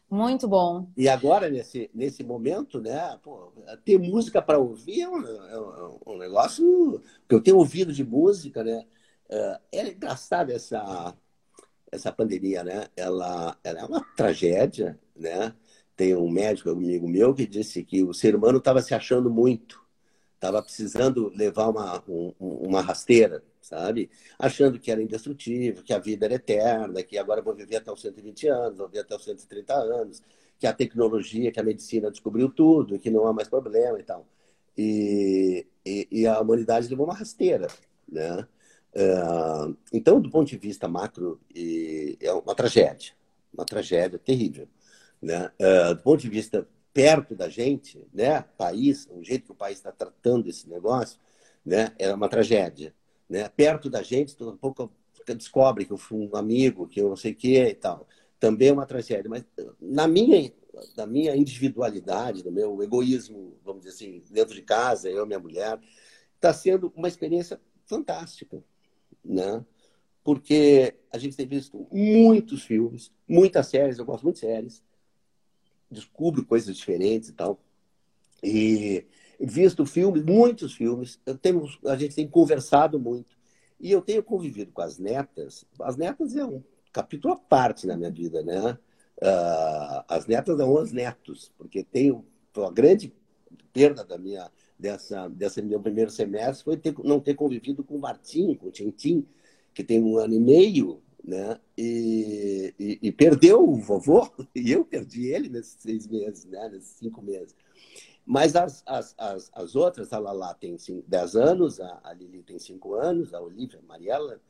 Muito bom. E agora, nesse, nesse momento, né, pô, ter música para ouvir é um, é, um, é um, negócio que eu tenho ouvido de música, né? É, é engraçado essa, essa pandemia, né? Ela, ela é uma tragédia, né? Tem um médico amigo meu que disse que o ser humano estava se achando muito, estava precisando levar uma, um, uma rasteira, sabe? Achando que era indestrutível, que a vida era eterna, que agora vou viver até os 120 anos, vou viver até os 130 anos, que a tecnologia, que a medicina descobriu tudo, que não há mais problema e tal. E, e, e a humanidade levou uma rasteira, né? Uh, então, do ponto de vista macro, é uma tragédia, uma tragédia terrível, né? Uh, do ponto de vista perto da gente, né? País, o jeito que o país está tratando esse negócio, né? É uma tragédia né? perto da gente, um pouco descobre que eu fui um amigo, que eu não sei o que e tal. Também é uma tragédia. Mas na minha, na minha individualidade, no meu egoísmo, vamos dizer assim, dentro de casa, eu e minha mulher, está sendo uma experiência fantástica, né? Porque a gente tem visto muitos filmes, muitas séries, eu gosto muito de séries, descubro coisas diferentes e tal. E visto filmes, muitos filmes, temos, a gente tem conversado muito. E eu tenho convivido com as netas. As netas é um capítulo à parte na minha vida, né? Uh, as netas não os netos, porque tenho a grande perda da minha dessa dessa meu primeiro semestre foi ter, não ter convivido com o Martim, com o Tintim, que tem um ano e meio, né? E, e, e, perdeu o vovô <laughs> e eu perdi ele nesses seis meses, né? Nesses cinco meses. Mas as, as, as, as outras, a Lala tem 10 anos, a, a Lili tem 5 anos, a Olivia, a Mariela,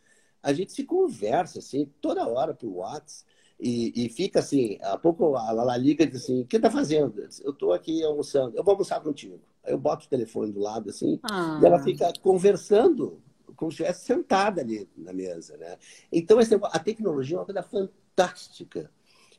a gente se conversa assim toda hora por WhatsApp e, e fica assim, a pouco a Lala liga e diz assim, o que tá fazendo? Eu estou aqui almoçando, eu vou almoçar contigo. Aí eu boto o telefone do lado assim ah. e ela fica conversando como se estivesse sentada ali na mesa, né? Então a tecnologia é uma coisa fantástica.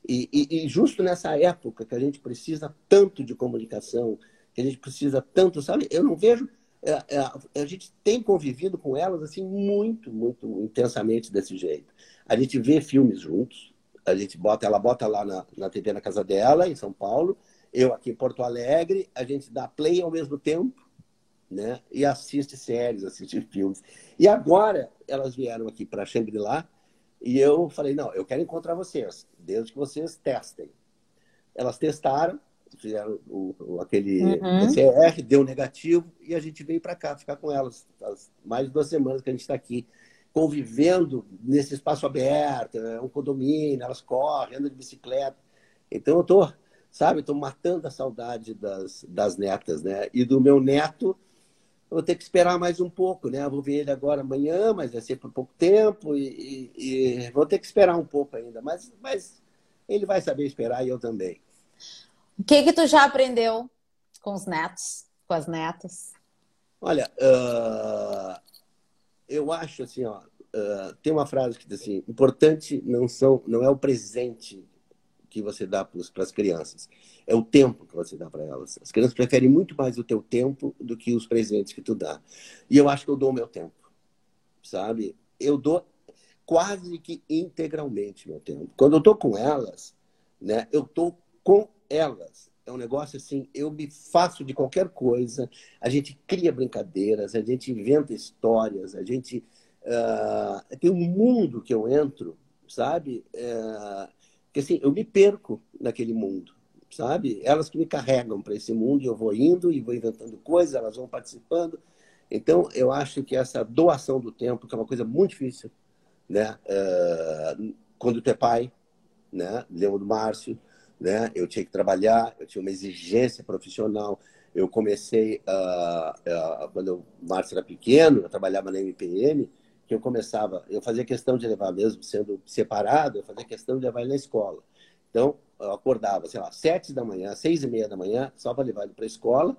E, e, e, justo nessa época que a gente precisa tanto de comunicação, que a gente precisa tanto, sabe? Eu não vejo. É, é, a gente tem convivido com elas assim muito, muito intensamente desse jeito. A gente vê filmes juntos, a gente bota, ela bota lá na, na TV na casa dela, em São Paulo, eu aqui em Porto Alegre, a gente dá play ao mesmo tempo, né? E assiste séries, assiste filmes. E agora elas vieram aqui para Shangri-La e eu falei, não, eu quero encontrar vocês, desde que vocês testem. Elas testaram, fizeram o, o aquele uhum. PCR, deu negativo, e a gente veio para cá ficar com elas. Faz mais de duas semanas que a gente está aqui, convivendo nesse espaço aberto, é um condomínio, elas correm, andam de bicicleta. Então eu estou, sabe, estou matando a saudade das, das netas, né? E do meu neto, vou ter que esperar mais um pouco, né? Eu vou ver ele agora amanhã, mas vai ser por pouco tempo e, e, e, vou ter que esperar um pouco ainda. Mas, mas ele vai saber esperar e eu também. O que que tu já aprendeu com os netos, com as netas? Olha, uh, eu acho assim, ó, uh, tem uma frase que diz assim: importante não são, não é o presente que você dá para as crianças. É o tempo que você dá para elas. As crianças preferem muito mais o teu tempo do que os presentes que tu dá. E eu acho que eu dou o meu tempo, sabe? Eu dou quase que integralmente meu tempo. Quando eu estou com elas, né, eu estou com elas. É um negócio assim, eu me faço de qualquer coisa, a gente cria brincadeiras, a gente inventa histórias, a gente. Uh, tem um mundo que eu entro, sabe? Uh, porque assim, eu me perco naquele mundo, sabe? Elas que me carregam para esse mundo e eu vou indo e vou inventando coisas, elas vão participando. Então, eu acho que essa doação do tempo, que é uma coisa muito difícil, né? Uh, quando tu é pai, né? Lembro do Márcio, né? Eu tinha que trabalhar, eu tinha uma exigência profissional. Eu comecei, uh, uh, quando o Márcio era pequeno, eu trabalhava na MPM, que eu começava, eu fazia questão de levar, mesmo sendo separado, eu fazia questão de levar ele na escola. Então, eu acordava, sei lá, sete da manhã, seis e meia da manhã, só para levar ele para a escola.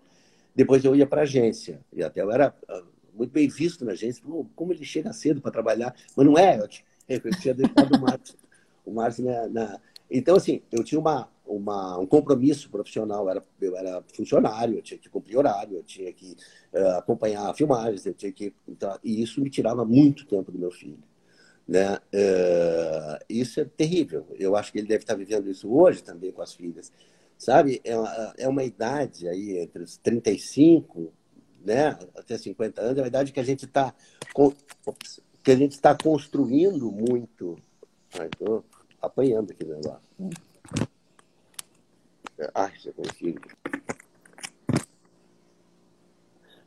Depois eu ia para a agência. E até eu era ah, muito bem visto na agência. Como ele chega cedo para trabalhar? Mas não é, eu eu tinha deixado o Márcio. O Márcio na, na... Então, assim, eu tinha uma, uma, um compromisso profissional. Era, eu era funcionário, eu tinha que cumprir horário, eu tinha que uh, acompanhar filmagens, eu tinha que. Então, e isso me tirava muito tempo do meu filho. Né? Uh, isso é terrível. Eu acho que ele deve estar vivendo isso hoje também com as filhas. Sabe? É uma, é uma idade aí entre os 35 né, até 50 anos, é uma idade que a gente está que a gente está construindo muito. Ai, tô apanhando aqui o negócio. Ai, você consigo.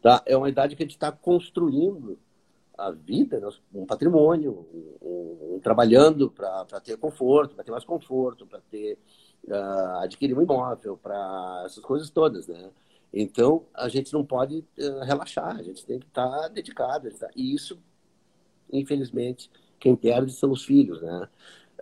Tá? É uma idade que a gente está construindo a vida, né? um patrimônio, um, um, trabalhando para ter conforto, para ter mais conforto, para ter uh, adquirir um imóvel, para essas coisas todas, né? Então a gente não pode uh, relaxar, a gente tem que estar tá dedicado, tá... e isso, infelizmente, quem perde são os filhos, né?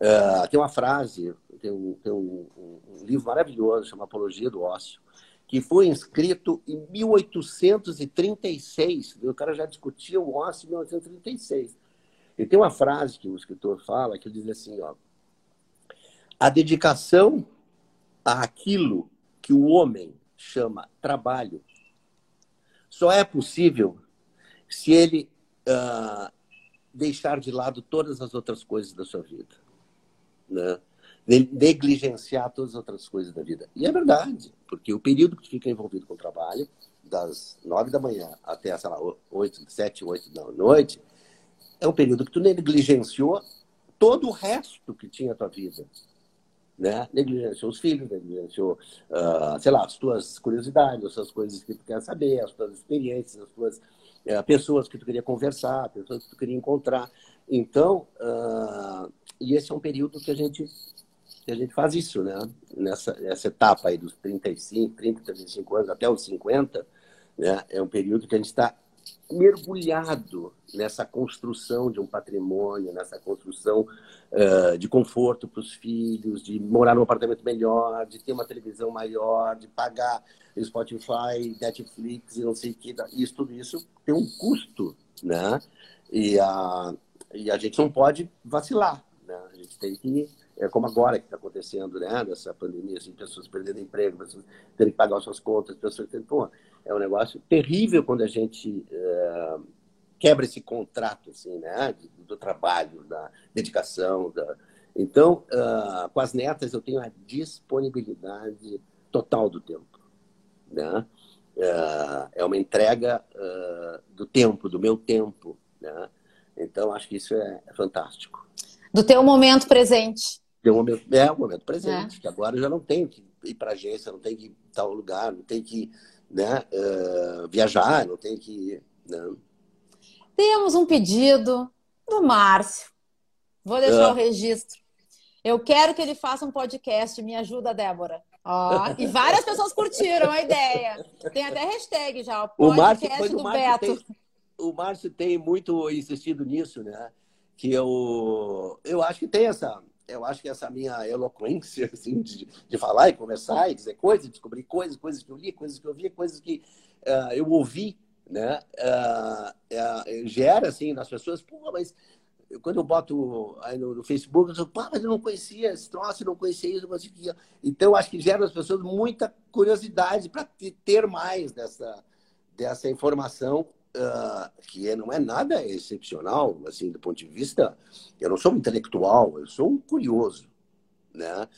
Uh, tem uma frase, tem, um, tem um, um livro maravilhoso chamado Apologia do Ócio, que foi escrito em 1836. O cara já discutia o ócio em 1836. E tem uma frase que o escritor fala que diz assim, ó, a dedicação àquilo que o homem chama trabalho só é possível se ele uh, deixar de lado todas as outras coisas da sua vida. Né? negligenciar todas as outras coisas da vida. E é verdade, porque o período que fica envolvido com o trabalho, das nove da manhã até, sei lá, oito, sete, oito da noite, é um período que tu negligenciou todo o resto que tinha a tua vida. Né? Negligenciou os filhos, negligenciou, uh, sei lá, as tuas curiosidades, as tuas coisas que tu quer saber, as tuas experiências, as tuas uh, pessoas que tu queria conversar, pessoas que tu queria encontrar. Então, uh, e esse é um período que a gente que a gente faz isso, né? Nessa, nessa etapa aí dos 35, 30, 35 anos até os 50, né? É um período que a gente está mergulhado nessa construção de um patrimônio, nessa construção uh, de conforto para os filhos, de morar num apartamento melhor, de ter uma televisão maior, de pagar Spotify, Netflix e não sei o que. Isso, tudo isso tem um custo, né? E a, e a gente não pode vacilar, né? A gente tem que é como agora que está acontecendo, né? Nessa pandemia, assim, pessoas perdendo emprego, pessoas tendo que pagar suas contas, pessoas tendo. Pô, é um negócio terrível quando a gente é, quebra esse contrato, assim, né? Do, do trabalho, da dedicação. Da... Então, uh, com as netas, eu tenho a disponibilidade total do tempo, né? Uh, é uma entrega uh, do tempo, do meu tempo, né? Então, acho que isso é, é fantástico. Do teu momento presente. Momento, é um momento presente, é. que agora eu já não tenho que ir para agência, não tenho que ir tal lugar, não tenho que né, uh, viajar, não tenho que. Né. Temos um pedido do Márcio. Vou deixar uh. o registro. Eu quero que ele faça um podcast. Me ajuda, Débora. Ó, e várias pessoas curtiram a ideia. Tem até hashtag já, o podcast o Márcio, do o Beto. Tem, o Márcio tem muito insistido nisso, né? Que eu, eu acho que tem essa, eu acho que essa minha eloquência, <laughs> assim, de, de falar e conversar e dizer coisas, descobrir coisas, coisas que eu li, coisas que eu vi, coisas que uh, eu ouvi, né? Uh, uh, gera, assim, nas pessoas, pô, mas quando eu boto aí no, no Facebook, eu digo, pá, mas eu não conhecia esse troço, eu não conhecia isso, não conhecia. Então, acho que gera nas pessoas muita curiosidade para ter mais dessa, dessa informação uh, que não é nada excepcional, assim, do ponto de vista. Eu não sou um intelectual, eu sou um curioso, né?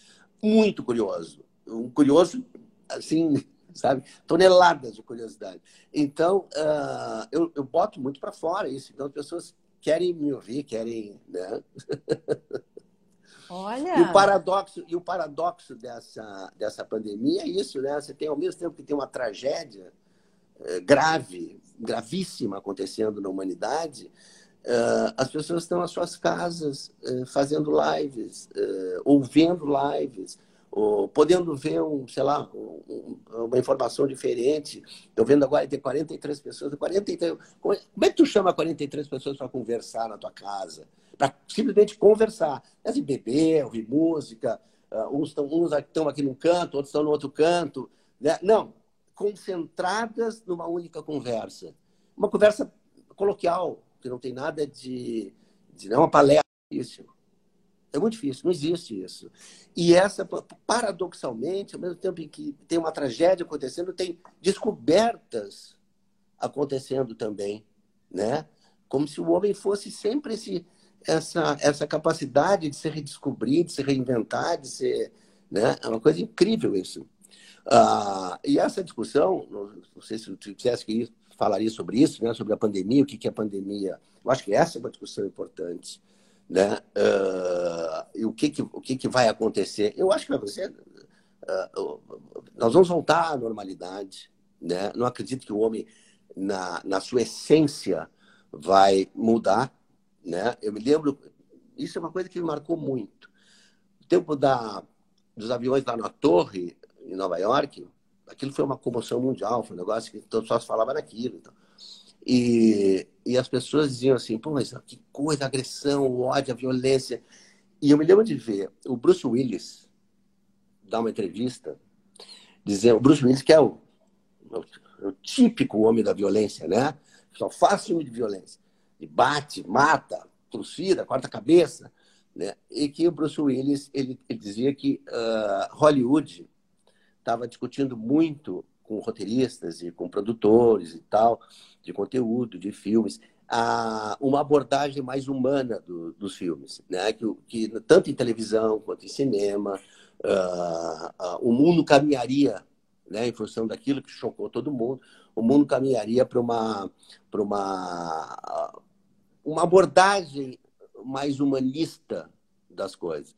Muito curioso. Um curioso, assim, <laughs> sabe? Toneladas de curiosidade. Então, uh, eu, eu boto muito para fora isso. Então, as pessoas querem me ouvir, querem, né? Olha. <laughs> E o paradoxo, e o paradoxo dessa, dessa pandemia é isso, né? Você tem, ao mesmo tempo que tem uma tragédia grave, gravíssima acontecendo na humanidade, eh, as pessoas estão nas suas casas eh, fazendo lives, ouvindo lives, ou podendo ver um, sei lá, um, uma informação diferente. Estou vendo agora tem 43 pessoas, 43. Como é que tu chama 43 pessoas para conversar na tua casa? Para simplesmente conversar. Assim, beber, ouvir música, uns estão uns aqui num canto, outros estão no outro canto. Né? Não, concentradas numa única conversa. Uma conversa coloquial, que não tem nada de. de não é uma palestra. Isso é muito difícil, não existe isso. E essa, paradoxalmente, ao mesmo tempo em que tem uma tragédia acontecendo, tem descobertas acontecendo também, né? Como se o homem fosse sempre esse, essa, essa capacidade de se redescobrir, de se reinventar, de ser, né? É uma coisa incrível isso. Ah, e essa discussão, não sei se tu quisesse que falaria sobre isso, né? Sobre a pandemia, o que é a pandemia. Eu acho que essa é uma discussão importante né? Uh, e o que que, o que que vai acontecer? Eu acho que vai acontecer. Uh, nós vamos voltar à normalidade, né? Não acredito que o homem, na, na sua essência, vai mudar, né? Eu me lembro, isso é uma coisa que me marcou muito. O tempo da, dos aviões lá na torre, em Nova York, aquilo foi uma comoção mundial, foi um negócio que só falavam naquilo. Então. E, e as pessoas diziam assim, pô, mas que coisa, agressão, ódio, a violência. E eu me lembro de ver o Bruce Willis dar uma entrevista, dizendo, o Bruce Willis que é o, o, o típico homem da violência, né? Só faz filme de violência. E bate, mata, trucida, corta a cabeça. Né? E que o Bruce Willis, ele, ele dizia que uh, Hollywood estava discutindo muito com roteiristas e com produtores e tal, de conteúdo, de filmes, a, uma abordagem mais humana do, dos filmes, né? que, que tanto em televisão quanto em cinema, uh, uh, o mundo caminharia, né, em função daquilo que chocou todo mundo, o mundo caminharia para uma, para uma, uma abordagem mais humanista das coisas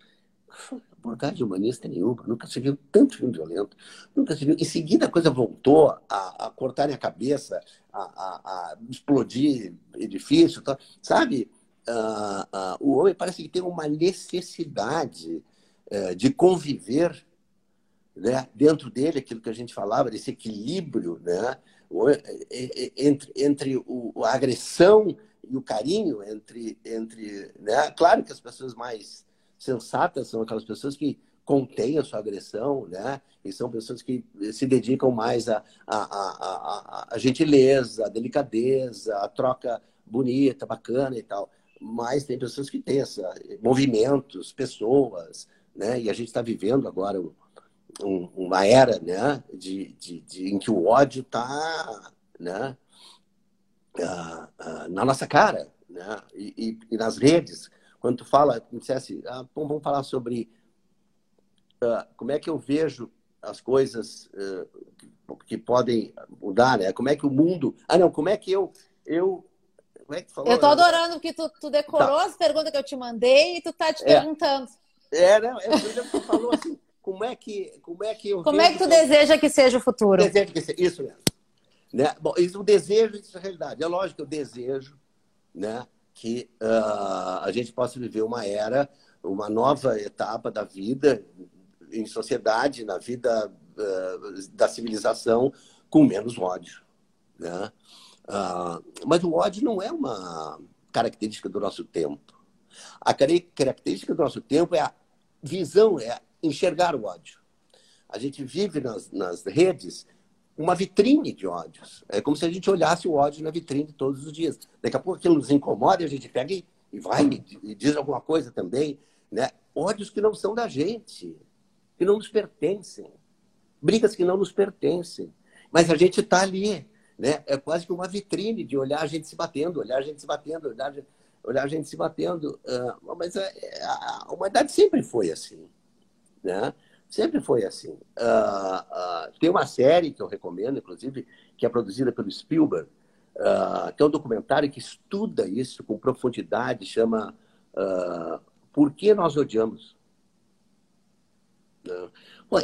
abordagem humanista nenhuma, nunca se viu tanto filme violento, nunca se viu. Em seguida a coisa voltou a, a a cabeça, a, a, a explodir edifício, tá? sabe? Uh, uh, o homem parece que tem uma necessidade uh, de conviver né? dentro dele, aquilo que a gente falava, desse equilíbrio né? entre, entre o, a agressão e o carinho, entre, entre né? claro que as pessoas mais sensatas são aquelas pessoas que contêm a sua agressão, né? E são pessoas que se dedicam mais à a, a, a, a, gentileza, à delicadeza, à troca bonita, bacana e tal. Mas tem pessoas que têm essa, movimentos, pessoas, né? E a gente está vivendo agora um, uma era, né? De, de, de, em que o ódio está, né? Uh, uh, na nossa cara, né? E, e, e nas redes quando tu fala, me dissesse, ah, bom, vamos falar sobre uh, como é que eu vejo as coisas uh, que podem mudar, né? Como é que o mundo. Ah, não, como é que eu. eu como é que falou? Eu tô adorando que tu, tu decorou tá. as perguntas que eu te mandei e tu tá te é. perguntando. É, não, é, que tu falou assim, como é que, como é que eu Como é que tu deseja que seja o futuro? Desejo que seja, isso mesmo. Né? Bom, isso o desejo, isso é realidade. É lógico que eu desejo, né? Que uh, a gente possa viver uma era, uma nova etapa da vida em sociedade, na vida uh, da civilização, com menos ódio. Né? Uh, mas o ódio não é uma característica do nosso tempo. A característica do nosso tempo é a visão, é enxergar o ódio. A gente vive nas, nas redes uma vitrine de ódios. É como se a gente olhasse o ódio na vitrine todos os dias. Daqui a pouco aquilo nos incomoda e a gente pega e, vai e diz alguma coisa também. Né? Ódios que não são da gente, que não nos pertencem. Brigas que não nos pertencem. Mas a gente está ali. Né? É quase que uma vitrine de olhar a gente se batendo, olhar a gente se batendo, olhar, olhar a gente se batendo. Uh, mas a, a, a humanidade sempre foi assim. Né? Sempre foi assim. Uh, uh, tem uma série que eu recomendo, inclusive, que é produzida pelo Spielberg, uh, que é um documentário que estuda isso com profundidade, chama Por que nós odiamos? Né?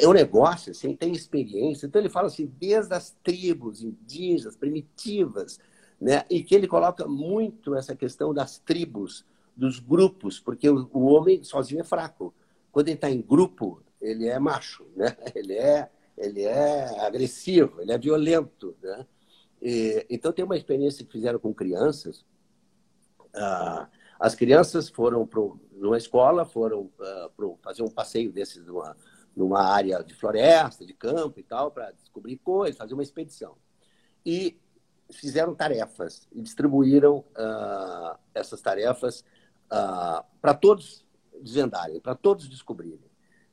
É um negócio, assim, tem experiência. Então ele fala assim, desde as tribos indígenas, primitivas, né? e que ele coloca muito essa questão das tribos, dos grupos, porque o, o homem sozinho é fraco. Quando ele está em grupo, ele é macho, né? <laughs> ele, é, ele é agressivo, ele é violento. Né? E, então tem uma experiência que fizeram com crianças. Ah, as crianças foram para numa escola, foram uh, pro, fazer um passeio desses numa, numa área de floresta, de campo e tal, para descobrir coisas, fazer uma expedição. E fizeram tarefas e distribuíram uh, essas tarefas uh, para todos desvendarem, para todos descobrirem.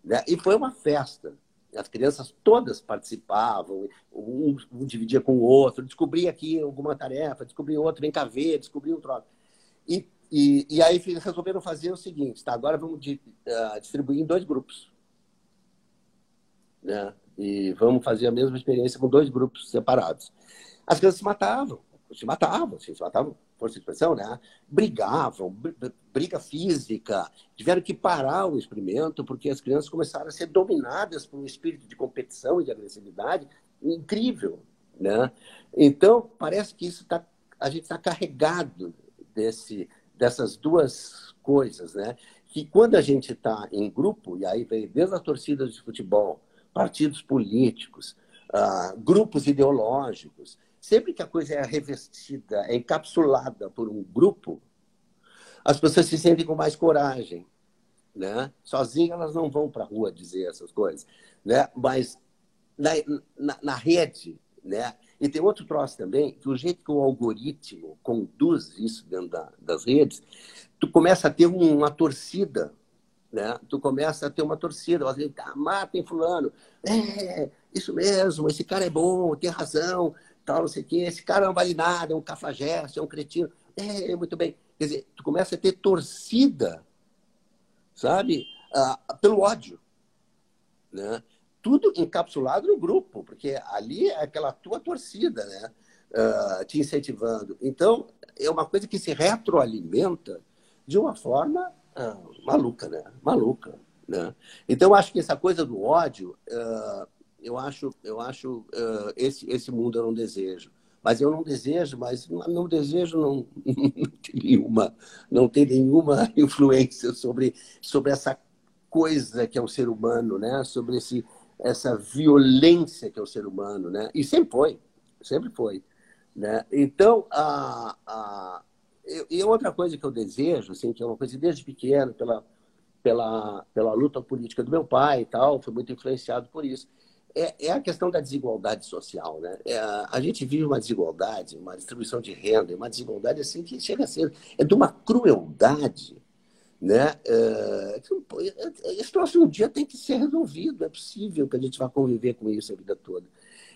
Né? E foi uma festa. As crianças todas participavam, um, um dividia com o outro, descobria aqui alguma tarefa, descobria outro, vem cá ver, descobria um troço. E e, e aí resolveram fazer o seguinte, tá? Agora vamos de, uh, distribuir em dois grupos. Né? E vamos fazer a mesma experiência com dois grupos separados. As crianças se matavam, se matavam, se matavam, força de expressão, né? Brigavam, briga física, tiveram que parar o experimento porque as crianças começaram a ser dominadas por um espírito de competição e de agressividade incrível, né? Então parece que isso tá, a gente está carregado desse dessas duas coisas, né? Que quando a gente está em grupo, e aí vem desde as torcidas de futebol, partidos políticos, uh, grupos ideológicos, sempre que a coisa é revestida, é encapsulada por um grupo, as pessoas se sentem com mais coragem. Né? Sozinhas elas não vão para a rua dizer essas coisas. Né? Mas na, na, na rede, né? E tem outro troço também, que o jeito que o algoritmo conduz isso dentro da, das redes, tu começa a ter uma torcida, né? Tu começa a ter uma torcida, você ah, matem fulano, é, isso mesmo, esse cara é bom, tem razão, tal, não sei o quê, esse cara não vale nada, é um cafajeste, é um cretino, é, muito bem. Quer dizer, tu começa a ter torcida, sabe, ah, pelo ódio, né? tudo encapsulado no grupo, porque ali é aquela tua torcida, né? Uh, te incentivando. Então, é uma coisa que se retroalimenta de uma forma uh, maluca, né? Maluca, né? Então, acho que essa coisa do ódio, uh, eu acho, eu acho esse, esse mundo eu não desejo. Mas eu não desejo, mas não desejo não, <laughs> não tem nenhuma, não tem nenhuma <laughs> influência sobre, sobre essa coisa que é o ser humano, né? Sobre esse essa violência que é o ser humano, né? E sempre foi, sempre foi, né? Então, a, a, e outra coisa que eu desejo, assim, que é uma coisa desde pequeno, pela, pela, pela luta política do meu pai e tal, foi muito influenciado por isso, é, é a questão da desigualdade social, né? É, a gente vive uma desigualdade, uma distribuição de renda, uma desigualdade assim que chega a ser, é de uma crueldade, né? É, esse próximo dia tem que ser resolvido, é possível que a gente vá conviver com isso a vida toda.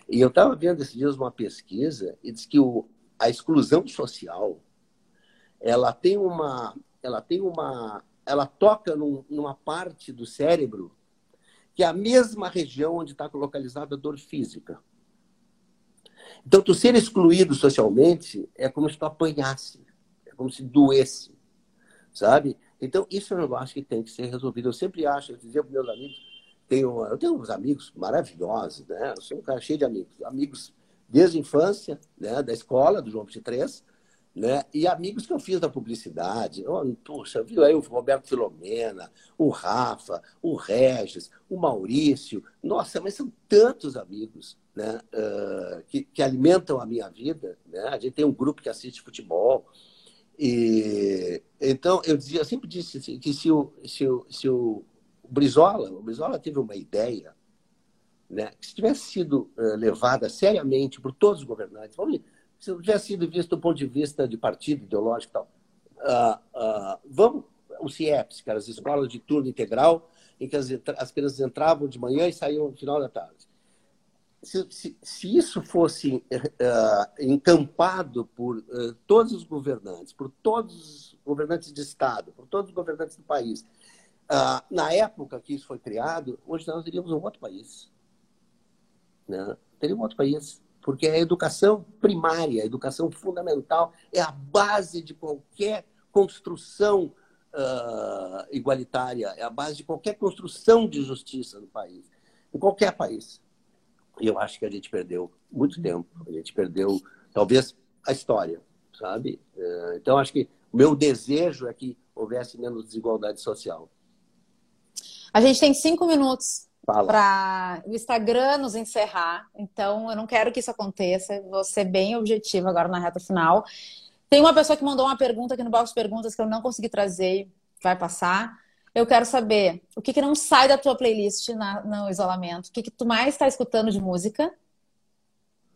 E eu estava vendo esses dias uma pesquisa e diz que o, a exclusão social ela tem uma ela tem uma ela toca num, numa parte do cérebro que é a mesma região onde está localizada a dor física. Então, tu ser excluído socialmente é como se tu apanhasse, é como se doesse, sabe? Então, isso eu acho que tem que ser resolvido. Eu sempre acho, eu dizia para meus amigos, tenho, eu tenho uns amigos maravilhosos, né? Eu sou um cara cheio de amigos. Amigos desde a infância, né? da escola, do João 23, né? E amigos que eu fiz da publicidade. Oh, puxa, viu aí o Roberto Filomena, o Rafa, o Regis, o Maurício. Nossa, mas são tantos amigos né? Uh, que, que alimentam a minha vida. Né? A gente tem um grupo que assiste futebol. E, então, eu, dizia, eu sempre disse assim, que se o, se, o, se o Brizola, o Brizola teve uma ideia, né, que se tivesse sido uh, levada seriamente por todos os governantes, vamos, se tivesse sido visto do ponto de vista de partido ideológico e tal, uh, uh, vamos, o CIEPS, que eram as escolas de turno integral, em que as, as crianças entravam de manhã e saíam no final da tarde se, se, se isso fosse uh, encampado por todos os governantes, por todos os governantes de Estado, por todos os governantes do país, na época que isso foi criado, hoje nós teríamos um outro país. Né? Teríamos um outro país. Porque a educação primária, a educação fundamental, é a base de qualquer construção uh, igualitária, é a base de qualquer construção de justiça no país, em qualquer país. E eu acho que a gente perdeu muito tempo, a gente perdeu, talvez, a história, sabe? Uh, então, acho que o meu desejo é que houvesse menos desigualdade social. A gente tem cinco minutos para o Instagram nos encerrar, então eu não quero que isso aconteça, vou ser bem objetiva agora na reta final. Tem uma pessoa que mandou uma pergunta aqui no box de perguntas que eu não consegui trazer, vai passar. Eu quero saber o que, que não sai da tua playlist na, no isolamento, o que, que tu mais está escutando de música?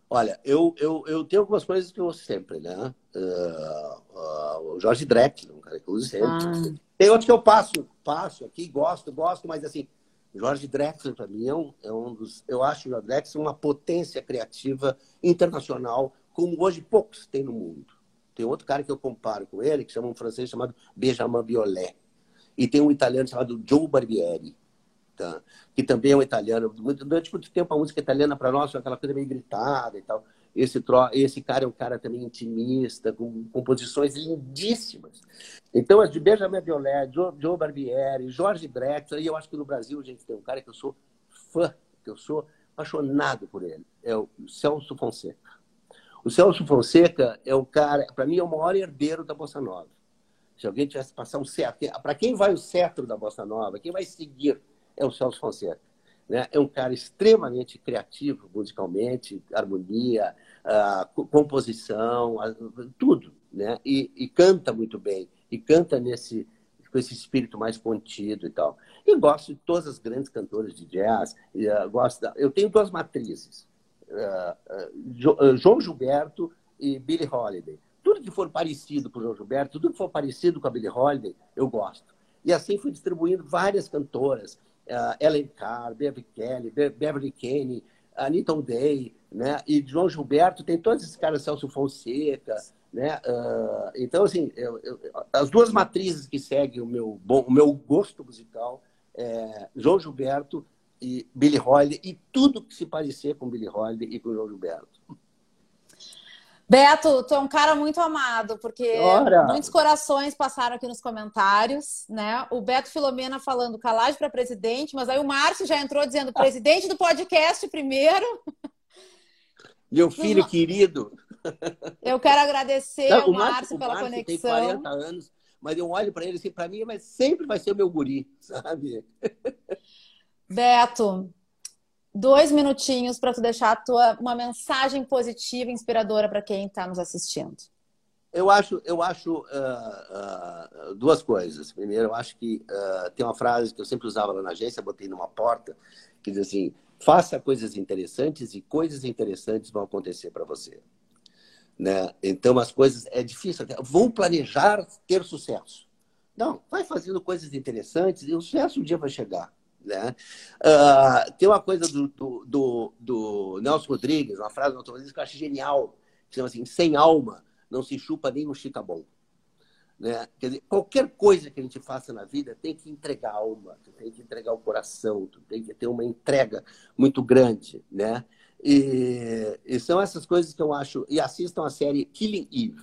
Olha, eu, eu, eu tenho algumas coisas que eu uso sempre, né? Uh, uh, o Jorge Drexler, um cara que eu uso sempre. Ah. Tem outros que eu passo, passo aqui, gosto, gosto, mas assim, Jorge Drexler, para mim, é um, é um dos. Eu acho o Jorge Drexler uma potência criativa internacional, como hoje poucos têm no mundo. Tem outro cara que eu comparo com ele, que chama um francês chamado Benjamin Biolay. E tem um italiano chamado Joe Barbieri, tá? que também é um italiano. Durante muito tempo a música italiana para nós foi aquela coisa meio gritada e tal. Esse, tro... Esse cara é um cara também intimista, com composições lindíssimas. Então, as de Benjamin Biolay, Joe, Joe Barbieri, Jorge Drexler, e eu acho que no Brasil gente tem um cara que eu sou fã, que eu sou apaixonado por ele, é o Celso Fonseca. O Celso Fonseca é o cara, para mim, é o maior herdeiro da Bossa Nova. Se alguém tivesse que passar um cetro, para quem vai o cetro da Bossa Nova, quem vai seguir é o Celso Fonseca. Né? É um cara extremamente criativo musicalmente, harmonia, uh, composição, uh, tudo. Né? E, e, canta muito bem. E canta nesse com esse espírito mais contido e tal. E gosto de todas as grandes cantoras de jazz. Uh, gosto da... Eu tenho duas matrizes. João Gilberto e Billie Holiday. Tudo que for parecido com o João Gilberto, tudo que for parecido com a Billie Holiday, eu gosto. E assim fui distribuindo várias cantoras uh, Ellen Carr, Beverly Kelly, Be Beverly Kane, Anita O'Day, né? E João Gilberto, tem todos esses caras, Celso Fonseca, né? Uh, então, assim, eu, eu, as duas matrizes que seguem o meu, bom, o meu gosto musical é João Gilberto e Billy Holiday e tudo que se parecer com Billy Holiday e com João Gilberto. Beto, tu é um cara muito amado, porque Ora. muitos corações passaram aqui nos comentários, né? O Beto Filomena falando calagem para presidente, mas aí o Márcio já entrou dizendo presidente do podcast primeiro. <laughs> Meu filho querido. <laughs> Eu quero agradecer Não, ao Márcio, pela Márcio conexão. Tem 40 anos, mas eu olho para ele assim, para mim, mas sempre vai ser o meu guri, <laughs> sabe? Beto, dois minutinhos para tu deixar tua, uma mensagem positiva, inspiradora para quem está nos assistindo. Eu acho, eu acho uh, uh, duas coisas. Primeiro, eu acho que uh, tem uma frase que eu sempre usava lá na agência, botei numa porta, que diz assim: faça coisas interessantes e coisas interessantes vão acontecer para você. Né? Então, as coisas é difícil. Vão planejar ter sucesso. Não, vai fazendo coisas interessantes e o sucesso um dia vai chegar. Né? Uh, tem uma coisa do, do, do, do, Nelson Rodrigues, uma frase do Nelson Rodrigues que eu acho genial, que chama assim, sem alma não se chupa nem um chica bom. Né? Quer dizer, qualquer coisa que a gente faça na vida tem que entregar a alma, tem que entregar o coração, tem que ter uma entrega muito grande, né? E, e, são essas coisas que eu acho. E assistam a série Killing Eve,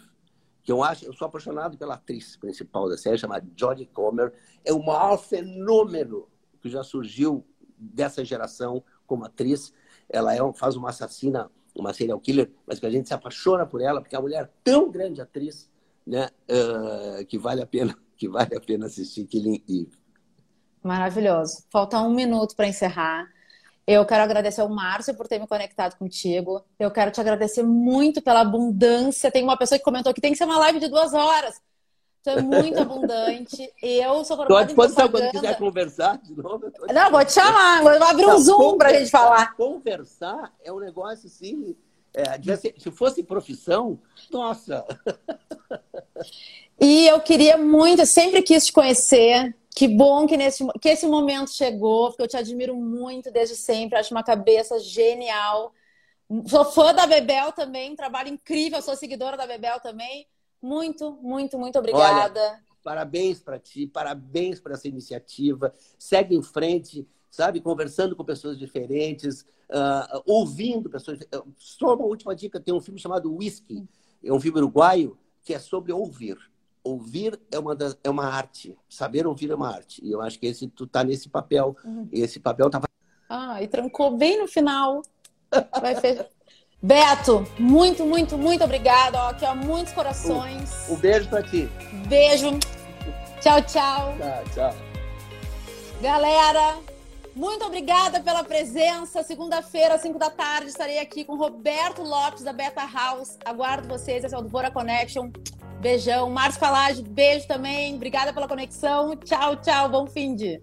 que eu acho. Eu sou apaixonado pela atriz principal da série, chamada Jodie Comer. É o maior fenômeno que já surgiu dessa geração como atriz. Ela é, faz uma assassina, uma serial killer, mas que a gente se apaixona por ela, porque é uma mulher tão grande atriz, né, uh, que vale a pena <laughs> que vale a pena assistir Killing Eve. Maravilhoso. Falta um minuto para encerrar. Eu quero agradecer ao Márcio por ter me conectado contigo. Eu quero te agradecer muito pela abundância. Tem uma pessoa que comentou que tem que ser uma live de duas horas. Tu é muito abundante. Eu sou formada Estou à disposição quando quiser conversar de novo. Não, vou te chamar. Vou abrir um Zoom para a gente falar. Conversar é um negócio assim... É, se fosse profissão, nossa! E eu queria muito, sempre quis te conhecer. Que bom que, nesse, que esse momento chegou, porque eu te admiro muito desde sempre. Acho uma cabeça genial. Sou fã da Bebel também, trabalho incrível. Sou seguidora da Bebel também. Muito, muito, muito obrigada. Olha, parabéns para ti, parabéns por essa iniciativa. Segue em frente, sabe? Conversando com pessoas diferentes, uh, ouvindo pessoas. Só uma última dica: tem um filme chamado Whisky, é um filme uruguaio que é sobre ouvir. ouvir é uma, das, é uma arte. Saber ouvir é uma arte. E eu acho que esse tu tá nesse papel. Uhum. Esse papel tá. Ah, e trancou bem no final. Vai fechar. Beto, muito, muito, muito obrigada. Ó, aqui, ó, muitos corações. Um, um beijo pra ti. Beijo. Tchau, tchau. Tchau, tchau. Galera, muito obrigada pela presença. Segunda-feira, às 5 da tarde, estarei aqui com Roberto Lopes, da Beta House. Aguardo vocês. Esse é o Dvora Connection. Beijão. Márcio Falage, beijo também. Obrigada pela conexão. Tchau, tchau. Bom fim de.